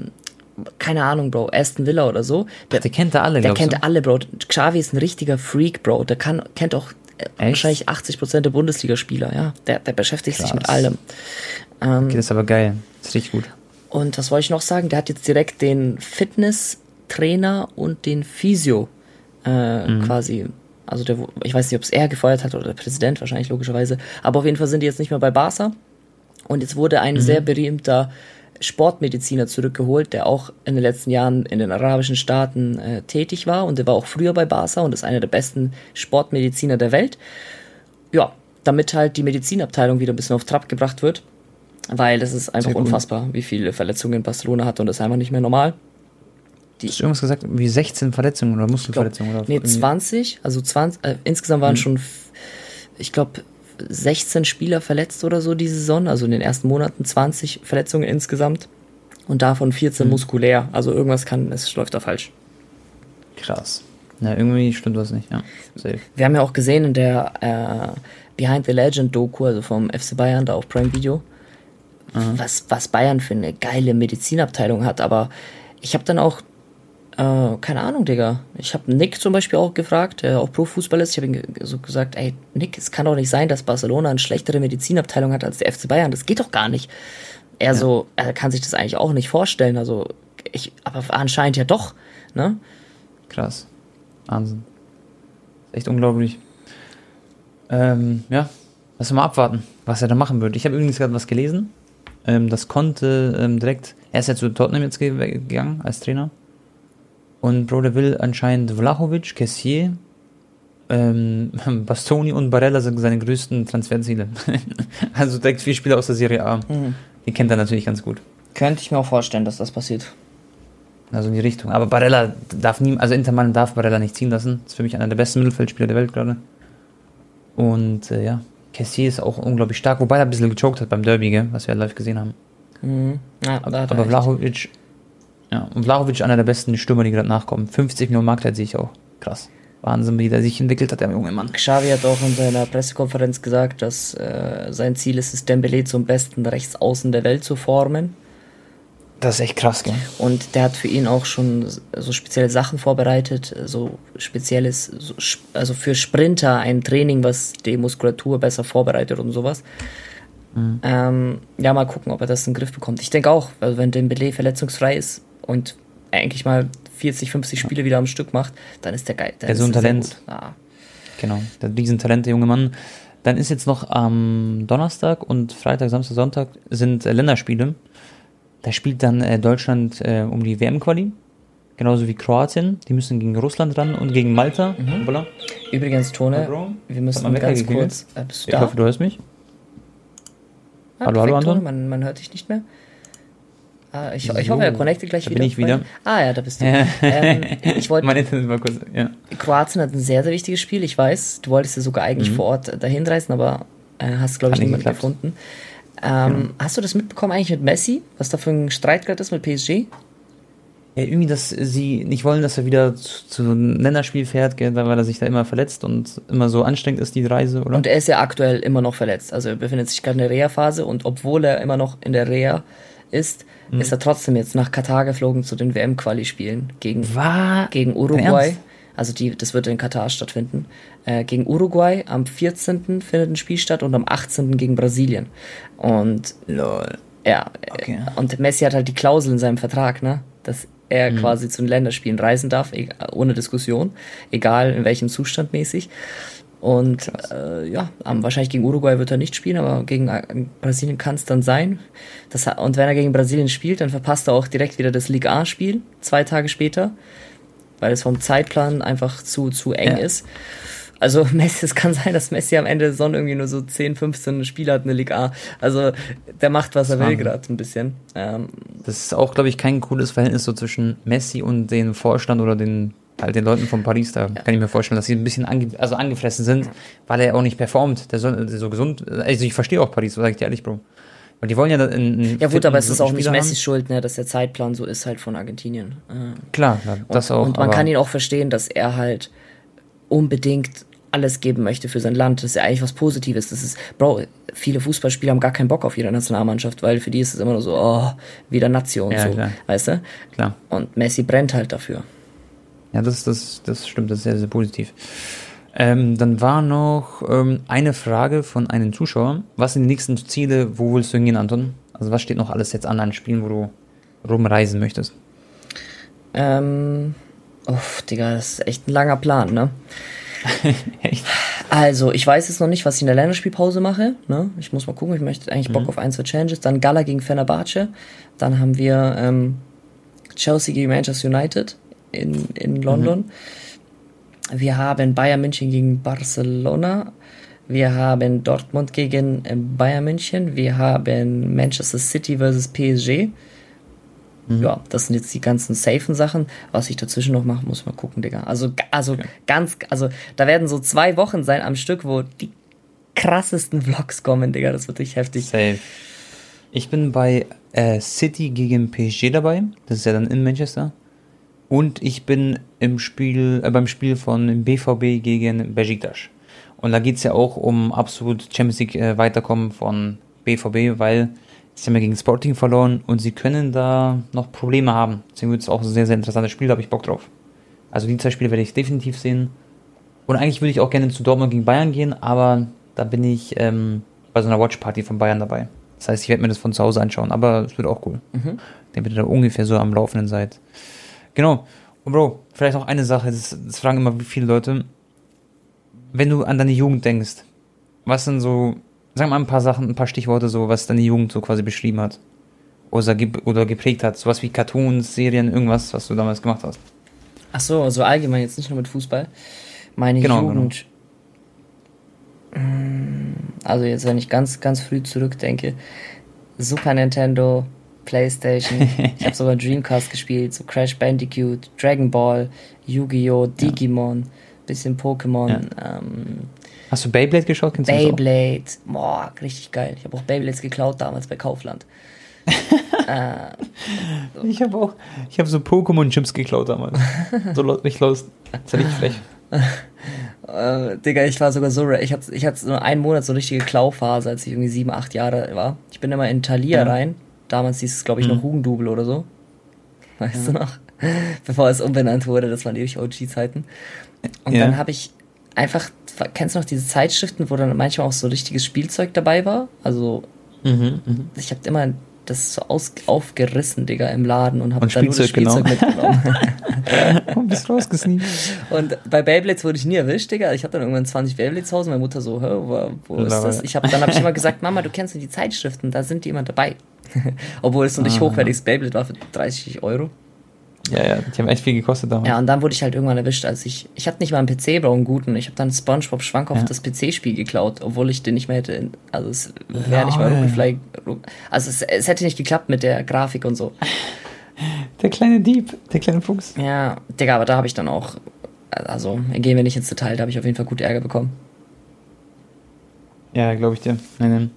keine Ahnung, Bro, Aston Villa oder so. Der, Ach, der kennt da alle, Der kennt du? alle, Bro. Xavi ist ein richtiger Freak, Bro. Der kann, kennt auch äh, wahrscheinlich 80% der Bundesligaspieler, ja. Der, der beschäftigt Krass. sich mit allem. Ähm, okay, das ist aber geil. Das ist richtig gut. Und was wollte ich noch sagen? Der hat jetzt direkt den Fitness-Trainer und den Physio äh, mhm. quasi also der, ich weiß nicht, ob es er gefeuert hat oder der Präsident, wahrscheinlich logischerweise. Aber auf jeden Fall sind die jetzt nicht mehr bei Barca. Und jetzt wurde ein mhm. sehr berühmter Sportmediziner zurückgeholt, der auch in den letzten Jahren in den arabischen Staaten äh, tätig war und der war auch früher bei Barca und ist einer der besten Sportmediziner der Welt. Ja, damit halt die Medizinabteilung wieder ein bisschen auf Trab gebracht wird, weil das ist einfach unfassbar, wie viele Verletzungen Barcelona hat und das ist einfach nicht mehr normal. Die, Hast du irgendwas gesagt, wie 16 Verletzungen oder Muskelverletzungen? Glaub, oder nee, 20, also 20, äh, insgesamt waren hm. schon, ich glaube, 16 Spieler verletzt oder so diese Saison, also in den ersten Monaten 20 Verletzungen insgesamt und davon 14 mhm. muskulär. Also irgendwas kann, es läuft da falsch. Krass. Ja, irgendwie stimmt was nicht, ja. Safe. Wir haben ja auch gesehen in der äh, Behind the Legend Doku, also vom FC Bayern, da auf Prime Video, mhm. was, was Bayern für eine geile Medizinabteilung hat, aber ich habe dann auch äh, keine Ahnung, Digga. Ich habe Nick zum Beispiel auch gefragt, der auch Profußball ist. Ich habe ihm so gesagt, ey, Nick, es kann doch nicht sein, dass Barcelona eine schlechtere Medizinabteilung hat als der FC Bayern. Das geht doch gar nicht. Er ja. so, er kann sich das eigentlich auch nicht vorstellen. Also, ich, aber anscheinend ja doch, ne? Krass. Wahnsinn. Echt unglaublich. Ähm, ja, lass mal abwarten, was er da machen wird. Ich habe übrigens gerade was gelesen. Ähm, das konnte ähm, direkt, er ist ja zu Tottenham jetzt gegangen als Trainer. Und Bro, will anscheinend Vlahovic, Kessier, ähm, Bastoni und Barella sind seine größten Transferziele. also direkt vier Spieler aus der Serie A. Mhm. Die kennt er natürlich ganz gut. Könnte ich mir auch vorstellen, dass das passiert. Also in die Richtung. Aber Barella darf nie, also Intermann darf Barella nicht ziehen lassen. Das ist für mich einer der besten Mittelfeldspieler der Welt gerade. Und äh, ja, Kessier ist auch unglaublich stark, wobei er ein bisschen gechoked hat beim Derby, gell, was wir live gesehen haben. Mhm. Ja, aber aber Vlahovic ja, und Vlahovic einer der besten Stürmer, die gerade nachkommen. 50 Millionen Marktwert sehe ich auch. Krass. Wahnsinn, wie der sich entwickelt hat, der junge Mann. Xavi hat auch in seiner Pressekonferenz gesagt, dass äh, sein Ziel ist es, Dembele zum besten Rechtsaußen der Welt zu formen. Das ist echt krass, gell? Und der hat für ihn auch schon so spezielle Sachen vorbereitet, so spezielles, so, also für Sprinter ein Training, was die Muskulatur besser vorbereitet und sowas. Mhm. Ähm, ja, mal gucken, ob er das in den Griff bekommt. Ich denke auch, also wenn Dembele verletzungsfrei ist, und eigentlich mal 40, 50 Spiele wieder am Stück macht, dann ist der geil. Der ist so ein Talent. Ah. Genau, der Riesentalent, der junge Mann. Dann ist jetzt noch am Donnerstag und Freitag, Samstag, Sonntag sind äh, Länderspiele. Da spielt dann äh, Deutschland äh, um die WM-Quali. Genauso wie Kroatien. Die müssen gegen Russland ran und gegen Malta. Mhm. Voilà. Übrigens, Tone, wir müssen ganz kurz. Äh, ich da? hoffe, du hörst mich. Ah, hallo, hallo, Anton. Man, man hört dich nicht mehr. Ah, ich, so, ich hoffe, er connectet gleich da wieder. Bin ich wieder. Ah ja, da bist du. ähm, ich wollte. Meine Internet war kurz. Ja. Kroatien hat ein sehr, sehr wichtiges Spiel. Ich weiß, du wolltest ja sogar eigentlich mhm. vor Ort dahin reisen, aber äh, hast glaube ich niemanden gefunden. Ähm, ja. Hast du das mitbekommen eigentlich mit Messi, was da für ein Streit gerade ist mit PSG? Ja, irgendwie, dass sie nicht wollen, dass er wieder zu, zu einem Länderspiel fährt, gell, weil er sich da immer verletzt und immer so anstrengend ist, die Reise, oder? Und er ist ja aktuell immer noch verletzt. Also er befindet sich gerade in der Reha-Phase und obwohl er immer noch in der Reha ist, mhm. ist er trotzdem jetzt nach Katar geflogen zu den WM-Quali-Spielen gegen, gegen Uruguay. Also die, das wird in Katar stattfinden. Äh, gegen Uruguay am 14. findet ein Spiel statt und am 18. gegen Brasilien. Und Lol. Ja, okay. und Messi hat halt die Klausel in seinem Vertrag, ne? Dass er mhm. quasi zu den Länderspielen reisen darf, ohne Diskussion, egal in welchem Zustand mäßig. Und äh, ja, wahrscheinlich gegen Uruguay wird er nicht spielen, aber gegen äh, Brasilien kann es dann sein. Das, und wenn er gegen Brasilien spielt, dann verpasst er auch direkt wieder das Liga A-Spiel, zwei Tage später, weil es vom Zeitplan einfach zu, zu eng ja. ist. Also Messi, es kann sein, dass Messi am Ende der Saison irgendwie nur so 10, 15 Spiele hat in der Liga A. Also der macht, was er will gerade ein bisschen. Ähm, das ist auch, glaube ich, kein cooles Verhältnis so zwischen Messi und dem Vorstand oder den halt den Leuten von Paris, da kann ich mir vorstellen, dass sie ein bisschen ange also angefressen sind, weil er auch nicht performt. Der soll so gesund. Also ich verstehe auch Paris, sag ich dir ehrlich, Bro. Weil die wollen ja in, Ja gut, aber es ist auch nicht Messi schuld, ne, dass der Zeitplan so ist halt von Argentinien. Äh. Klar, ja, das und, auch. Und man kann ihn auch verstehen, dass er halt unbedingt alles geben möchte für sein Land. Das ist ja eigentlich was Positives. Das ist, Bro, viele Fußballspieler haben gar keinen Bock auf ihre Nationalmannschaft, weil für die ist es immer nur so, oh, wieder Nation, ja, so, klar. weißt du? Klar. Und Messi brennt halt dafür. Ja, das, das, das stimmt, das ist sehr, sehr positiv. Ähm, dann war noch ähm, eine Frage von einem Zuschauer. Was sind die nächsten Ziele? Wo willst du hingehen, Anton? Also was steht noch alles jetzt an an Spielen, wo du rumreisen möchtest? Ähm, uff, Digga, das ist echt ein langer Plan, ne? echt? Also, ich weiß jetzt noch nicht, was ich in der Länderspielpause mache. Ne? Ich muss mal gucken, ich möchte eigentlich Bock mhm. auf ein, zwei Challenges. Dann Gala gegen Fenerbahce. Dann haben wir ähm, Chelsea gegen Manchester United in, in London. Mhm. Wir haben Bayern München gegen Barcelona. Wir haben Dortmund gegen äh, Bayern München. Wir haben Manchester City versus PSG. Mhm. Ja, das sind jetzt die ganzen safen Sachen. Was ich dazwischen noch mache, muss man gucken, Digga. Also, also okay. ganz, also da werden so zwei Wochen sein am Stück, wo die krassesten Vlogs kommen, Digga. Das wird richtig heftig. Safe. Ich bin bei äh, City gegen PSG dabei. Das ist ja dann in Manchester. Und ich bin im Spiel, äh, beim Spiel von BVB gegen Besiktas. Und da geht es ja auch um absolut Champions League äh, Weiterkommen von BVB, weil sie haben ja gegen Sporting verloren und sie können da noch Probleme haben. Deswegen wird es auch ein sehr, sehr interessantes Spiel, da habe ich Bock drauf. Also die zwei Spiele werde ich definitiv sehen. Und eigentlich würde ich auch gerne zu Dortmund gegen Bayern gehen, aber da bin ich ähm, bei so einer Watchparty von Bayern dabei. Das heißt, ich werde mir das von zu Hause anschauen, aber es wird auch cool. Mhm. Damit ihr da ungefähr so am Laufenden seid. Genau. Und Bro, vielleicht noch eine Sache, das, das fragen immer viele Leute. Wenn du an deine Jugend denkst, was sind so, sag mal ein paar Sachen, ein paar Stichworte so, was deine Jugend so quasi beschrieben hat? Oder, oder geprägt hat? Sowas wie Cartoons, Serien, irgendwas, was du damals gemacht hast? Ach so, also allgemein, jetzt nicht nur mit Fußball. Meine genau, Jugend. Genau. Also jetzt, wenn ich ganz, ganz früh zurückdenke, Super Nintendo, Playstation. ich habe sogar Dreamcast gespielt, so Crash Bandicoot, Dragon Ball, Yu-Gi-Oh!, Digimon, ja. bisschen Pokémon. Ja. Ähm, Hast du Beyblade geschaut? Kennst Beyblade, boah, richtig geil. Ich habe auch Beyblades geklaut damals bei Kaufland. äh, so. Ich habe auch, ich habe so Pokémon-Chips geklaut damals. so richtig los. Das ja richtig frech. Äh, Digga, ich war sogar so, ich hatte, ich hatte nur einen Monat so eine richtige Klauphase, als ich irgendwie sieben, acht Jahre war. Ich bin immer in Thalia ja. rein, Damals hieß es, glaube ich, mhm. noch Hugendubel oder so. Weißt ja. du noch? Bevor es umbenannt wurde, das waren ewig OG-Zeiten. Und ja. dann habe ich einfach, kennst du noch diese Zeitschriften, wo dann manchmal auch so richtiges Spielzeug dabei war? Also, mhm, mh. ich habe immer das so aus, aufgerissen, Digga, im Laden und habe dann nur das Spielzeug mitgenommen. und bist rausgesneakt. Und bei Beyblades wurde ich nie erwischt, Digga. Ich hatte dann irgendwann 20 Beyblades zu Hause. Meine Mutter so, wo, wo ist das? Ich hab, dann habe ich immer gesagt, Mama, du kennst die Zeitschriften, da sind die immer dabei. Obwohl es so nicht ah. hochwertiges Beyblade war für 30 Euro. Ja, ja, die haben echt viel gekostet damals. Ja, und dann wurde ich halt irgendwann erwischt, als ich, ich hatte nicht mal einen PC, Bro, einen guten. Ich habe dann SpongeBob Schwank auf ja. das PC-Spiel geklaut, obwohl ich den nicht mehr hätte, also es wäre nicht mal Ruckelfly, also es, es hätte nicht geklappt mit der Grafik und so. Der kleine Dieb, der kleine Fuchs. Ja, Digga, aber da habe ich dann auch, also gehen wir nicht ins Detail, da habe ich auf jeden Fall gut Ärger bekommen. Ja, glaube ich dir. Nein, nein.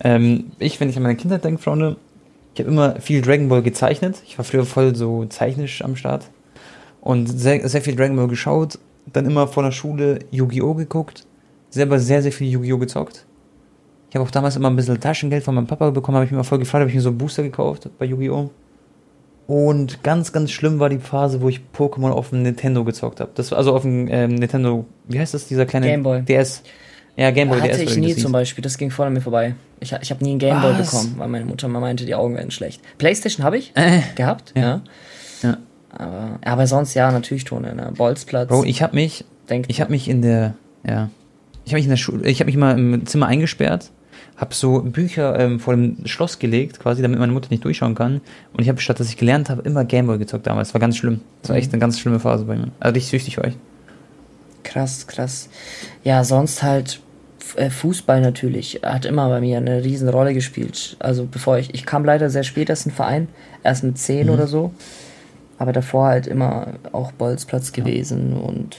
Ähm, ich, wenn ich an meine Kindheit denke, Freunde, ich habe immer viel Dragon Ball gezeichnet. Ich war früher voll so zeichnisch am Start. Und sehr, sehr viel Dragon Ball geschaut. Dann immer vor der Schule Yu-Gi-Oh! geguckt. Selber sehr, sehr viel Yu-Gi-Oh! gezockt. Ich habe auch damals immer ein bisschen Taschengeld von meinem Papa bekommen, habe ich mir mal voll gefreut, habe ich mir so einen Booster gekauft bei Yu-Gi-Oh! Und ganz, ganz schlimm war die Phase, wo ich Pokémon auf dem Nintendo gezockt habe. Das war also auf dem ähm, Nintendo, wie heißt das, dieser kleine Gameboy. DS. Ja, Gameboy Hatte DS. Hatte ich nie zum Beispiel, das ging voll an mir vorbei. Ich, ich habe nie einen Gameboy bekommen, weil meine Mutter mal meinte, die Augen werden schlecht. Playstation habe ich äh, gehabt, ja. ja. Aber, aber sonst ja, natürlich Tone, ne? Bolzplatz. Bro, ich habe mich, ich habe mich in der, ja, ich habe mich in der Schule, ich habe mich mal im Zimmer eingesperrt, habe so Bücher ähm, vor dem Schloss gelegt, quasi, damit meine Mutter nicht durchschauen kann. Und ich habe statt, dass ich gelernt habe, immer Gameboy gezockt damals. War ganz schlimm. Das war echt eine ganz schlimme Phase bei mir. Also richtig süchtig war ich. Krass, krass. Ja, sonst halt Fußball natürlich hat immer bei mir eine riesen Rolle gespielt. Also bevor ich, ich kam leider sehr spät erst in den Verein, erst mit zehn mhm. oder so. Aber davor halt immer auch Bolzplatz gewesen ja. und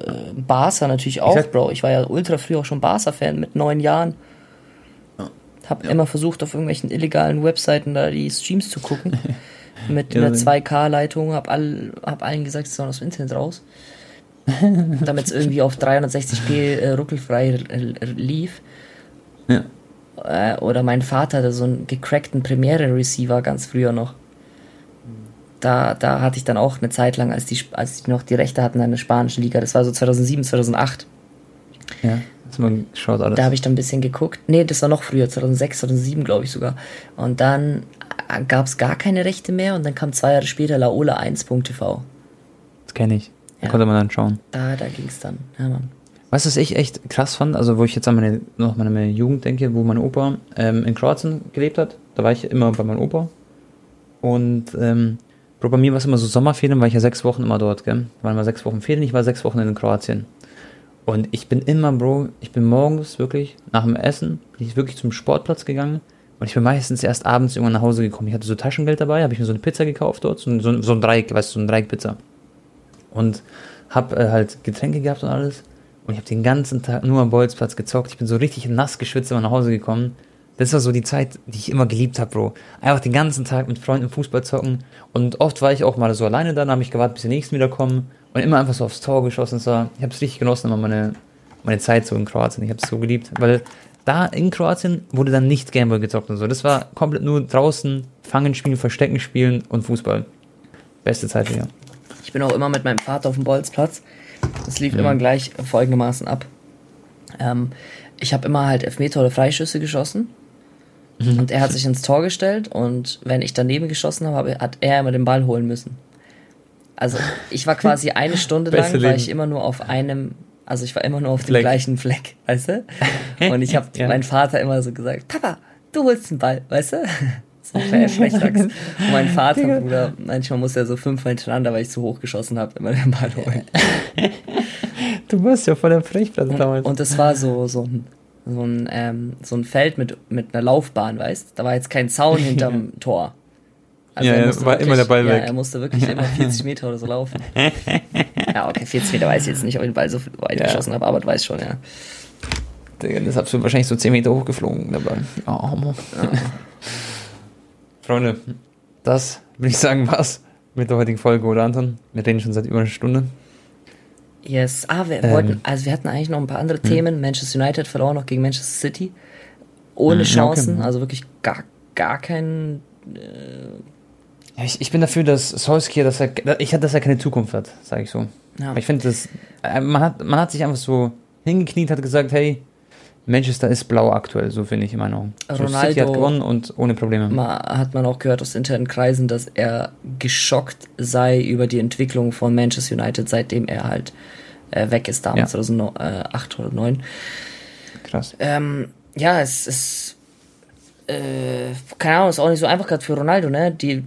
äh, Barca natürlich auch, ich Bro. Ich war ja ultra früh auch schon Barca-Fan mit neun Jahren. Ja. Hab ja. immer versucht, auf irgendwelchen illegalen Webseiten da die Streams zu gucken. mit einer 2K-Leitung, hab, all, hab allen gesagt, sie sollen aus dem Internet raus. Damit es irgendwie auf 360p äh, ruckelfrei lief. Ja. Äh, oder mein Vater hatte so einen gecrackten Premiere-Receiver ganz früher noch. Da, da hatte ich dann auch eine Zeit lang, als die, als die noch die Rechte hatten an der spanischen Liga, das war so 2007, 2008. Ja, hast du mal geschaut alles. Da habe ich dann ein bisschen geguckt. Nee, das war noch früher, 2006, 2007 glaube ich sogar. Und dann äh, gab es gar keine Rechte mehr und dann kam zwei Jahre später Laola1.tv. Das kenne ich. Ja. Konnte man dann schauen. Da, da ging es dann. Ja, Mann. Weißt du, was ich echt krass fand? Also, wo ich jetzt an meine, noch meine, meine Jugend denke, wo mein Opa ähm, in Kroatien gelebt hat. Da war ich immer bei meinem Opa. Und ähm, bei mir war es immer so Sommerferien, war ich ja sechs Wochen immer dort, gell? Waren immer sechs Wochen Ferien, ich war sechs Wochen in Kroatien. Und ich bin immer, Bro, ich bin morgens wirklich, nach dem Essen, bin ich wirklich zum Sportplatz gegangen. Und ich bin meistens erst abends irgendwann nach Hause gekommen. Ich hatte so Taschengeld dabei, habe ich mir so eine Pizza gekauft dort, so, so, so ein Dreieck, weißt du, so ein Dreieck-Pizza und habe äh, halt Getränke gehabt und alles. Und ich habe den ganzen Tag nur am Bolzplatz gezockt. Ich bin so richtig nass geschwitzt immer nach Hause gekommen. Das war so die Zeit, die ich immer geliebt habe, Bro. Einfach den ganzen Tag mit Freunden Fußball zocken. Und oft war ich auch mal so alleine da, dann habe ich gewartet, bis die Nächsten wiederkommen. Und immer einfach so aufs Tor geschossen. Ich habe es richtig genossen, immer meine, meine Zeit so in Kroatien. Ich habe es so geliebt. Weil da in Kroatien wurde dann nicht Gameboy gezockt und so. Das war komplett nur draußen, Fangen spielen, Verstecken spielen und Fußball. Beste Zeit, ja. Ich bin auch immer mit meinem Vater auf dem Bolzplatz. Das lief mhm. immer gleich folgendermaßen ab. Ähm, ich habe immer halt Elfmeter oder Freischüsse geschossen. Mhm. Und er hat sich ins Tor gestellt und wenn ich daneben geschossen habe, hat er immer den Ball holen müssen. Also ich war quasi eine Stunde lang, war ich immer nur auf einem, also ich war immer nur auf dem Fleck. gleichen Fleck, weißt du? Und ich habe ja. meinen Vater immer so gesagt, Papa, du holst den Ball, weißt du? So Frechdachs. Und mein Vater, Digga. Bruder, manchmal muss er so fünfmal hintereinander, weil ich zu hoch geschossen habe, immer den Ball holen. du warst ja voll der Frechplatz damals. Und es war so, so ein, so ein, ähm, so ein Feld mit, mit einer Laufbahn, weißt Da war jetzt kein Zaun hinterm Tor. Also ja, war wirklich, immer der Ball ja, weg. er musste wirklich ja. immer 40 Meter oder so laufen. ja, okay, 40 Meter weiß ich jetzt nicht, ob ich den Ball so weit ja. geschossen habe, aber du weißt schon, ja. Das hast du wahrscheinlich so 10 Meter hochgeflogen, der Ball. Oh, ja. Freunde, das würde ich sagen, was mit der heutigen Folge, oder Anton? Wir reden schon seit über einer Stunde. Yes. Ah, wir ähm, wollten, also wir hatten eigentlich noch ein paar andere hm. Themen. Manchester United verloren noch gegen Manchester City. Ohne hm, Chancen, okay. also wirklich gar, gar kein. Äh ich, ich bin dafür, dass Solskjaer, dass er, ich hatte, dass er keine Zukunft hat, sage ich so. Ja. Ich finde, äh, man hat, man hat sich einfach so hingekniet, hat gesagt, hey, Manchester ist blau aktuell, so finde ich in Augen. Ronaldo City hat gewonnen und ohne Probleme. hat man auch gehört aus internen Kreisen, dass er geschockt sei über die Entwicklung von Manchester United, seitdem er halt äh, weg ist, damals ja. 2008 oder 2009. Krass. Ähm, ja, es ist äh, keine Ahnung, ist auch nicht so einfach gerade für Ronaldo, ne? Die,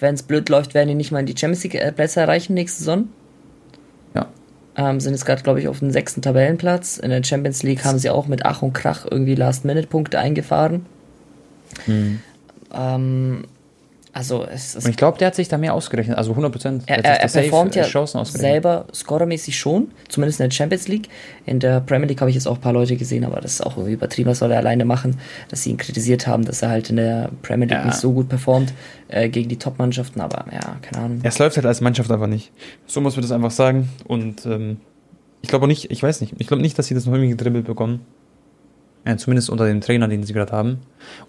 wenn es blöd läuft, werden die nicht mal in die Champions League äh, Plätze erreichen nächste Saison. Ähm, sind jetzt gerade, glaube ich, auf dem sechsten Tabellenplatz. In der Champions League haben sie auch mit Ach und Krach irgendwie Last-Minute-Punkte eingefahren. Mhm. Ähm, also es ist. Und ich glaube, der hat sich da mehr ausgerechnet, also 100 Prozent. Er, er, er performt ja selber scorermäßig schon, zumindest in der Champions League. In der Premier League habe ich jetzt auch ein paar Leute gesehen, aber das ist auch irgendwie übertrieben, was soll er alleine machen, dass sie ihn kritisiert haben, dass er halt in der Premier League ja. nicht so gut performt äh, gegen die Top-Mannschaften, aber ja, keine Ahnung. Es läuft halt als Mannschaft einfach nicht. So muss man das einfach sagen. Und ähm, ich glaube auch nicht, ich weiß nicht, ich glaube nicht, dass sie das noch irgendwie gedribbelt bekommen. Ja, zumindest unter den Trainern, den sie gerade haben.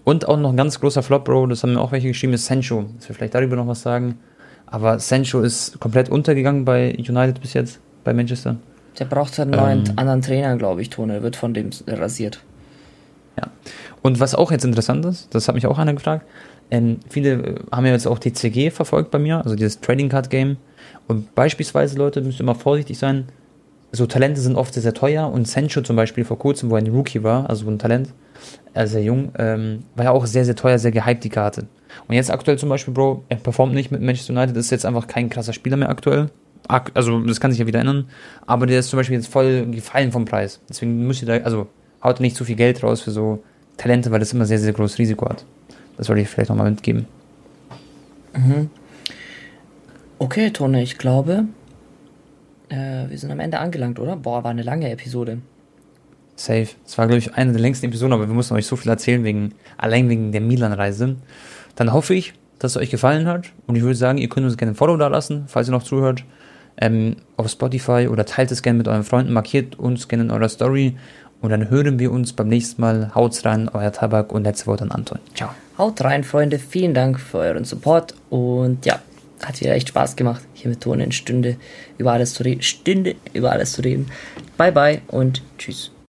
Und auch noch ein ganz großer Flop, Bro, das haben mir auch welche geschrieben, ist Sancho. Dass wir vielleicht darüber noch was sagen. Aber Sancho ist komplett untergegangen bei United bis jetzt, bei Manchester. Der braucht halt einen neuen ähm, anderen Trainer, glaube ich, Tone. Er wird von dem rasiert. Ja. Und was auch jetzt interessant ist, das hat mich auch einer gefragt, ähm, viele äh, haben ja jetzt auch TCG verfolgt bei mir, also dieses Trading Card Game. Und beispielsweise, Leute, müsst ihr immer vorsichtig sein, so Talente sind oft sehr, sehr teuer und Sancho zum Beispiel vor kurzem, wo er ein Rookie war, also ein Talent, äh, sehr jung, ähm, war ja auch sehr, sehr teuer, sehr gehypt die Karte. Und jetzt aktuell zum Beispiel, Bro, er performt nicht mit Manchester United, ist jetzt einfach kein krasser Spieler mehr aktuell. Also, das kann sich ja wieder ändern. Aber der ist zum Beispiel jetzt voll gefallen vom Preis. Deswegen müsst ihr da, also, haut nicht zu viel Geld raus für so Talente, weil das immer sehr, sehr großes Risiko hat. Das wollte ich vielleicht nochmal mitgeben. Mhm. Okay, Tone, ich glaube, äh, wir sind am Ende angelangt, oder? Boah, war eine lange Episode. Safe. Es war, glaube ich, eine der längsten Episoden, aber wir mussten euch so viel erzählen, wegen, allein wegen der Milan-Reise. Dann hoffe ich, dass es euch gefallen hat. Und ich würde sagen, ihr könnt uns gerne ein Follow da lassen, falls ihr noch zuhört. Ähm, auf Spotify oder teilt es gerne mit euren Freunden, markiert uns gerne in eurer Story. Und dann hören wir uns beim nächsten Mal. Haut's rein, euer Tabak und letzte Wort an Anton. Ciao. Haut rein, Freunde. Vielen Dank für euren Support. Und ja, hat wieder echt Spaß gemacht, hier mit Ton in Stunde über alles zu reden. Stunde über alles zu reden. Bye bye und tschüss.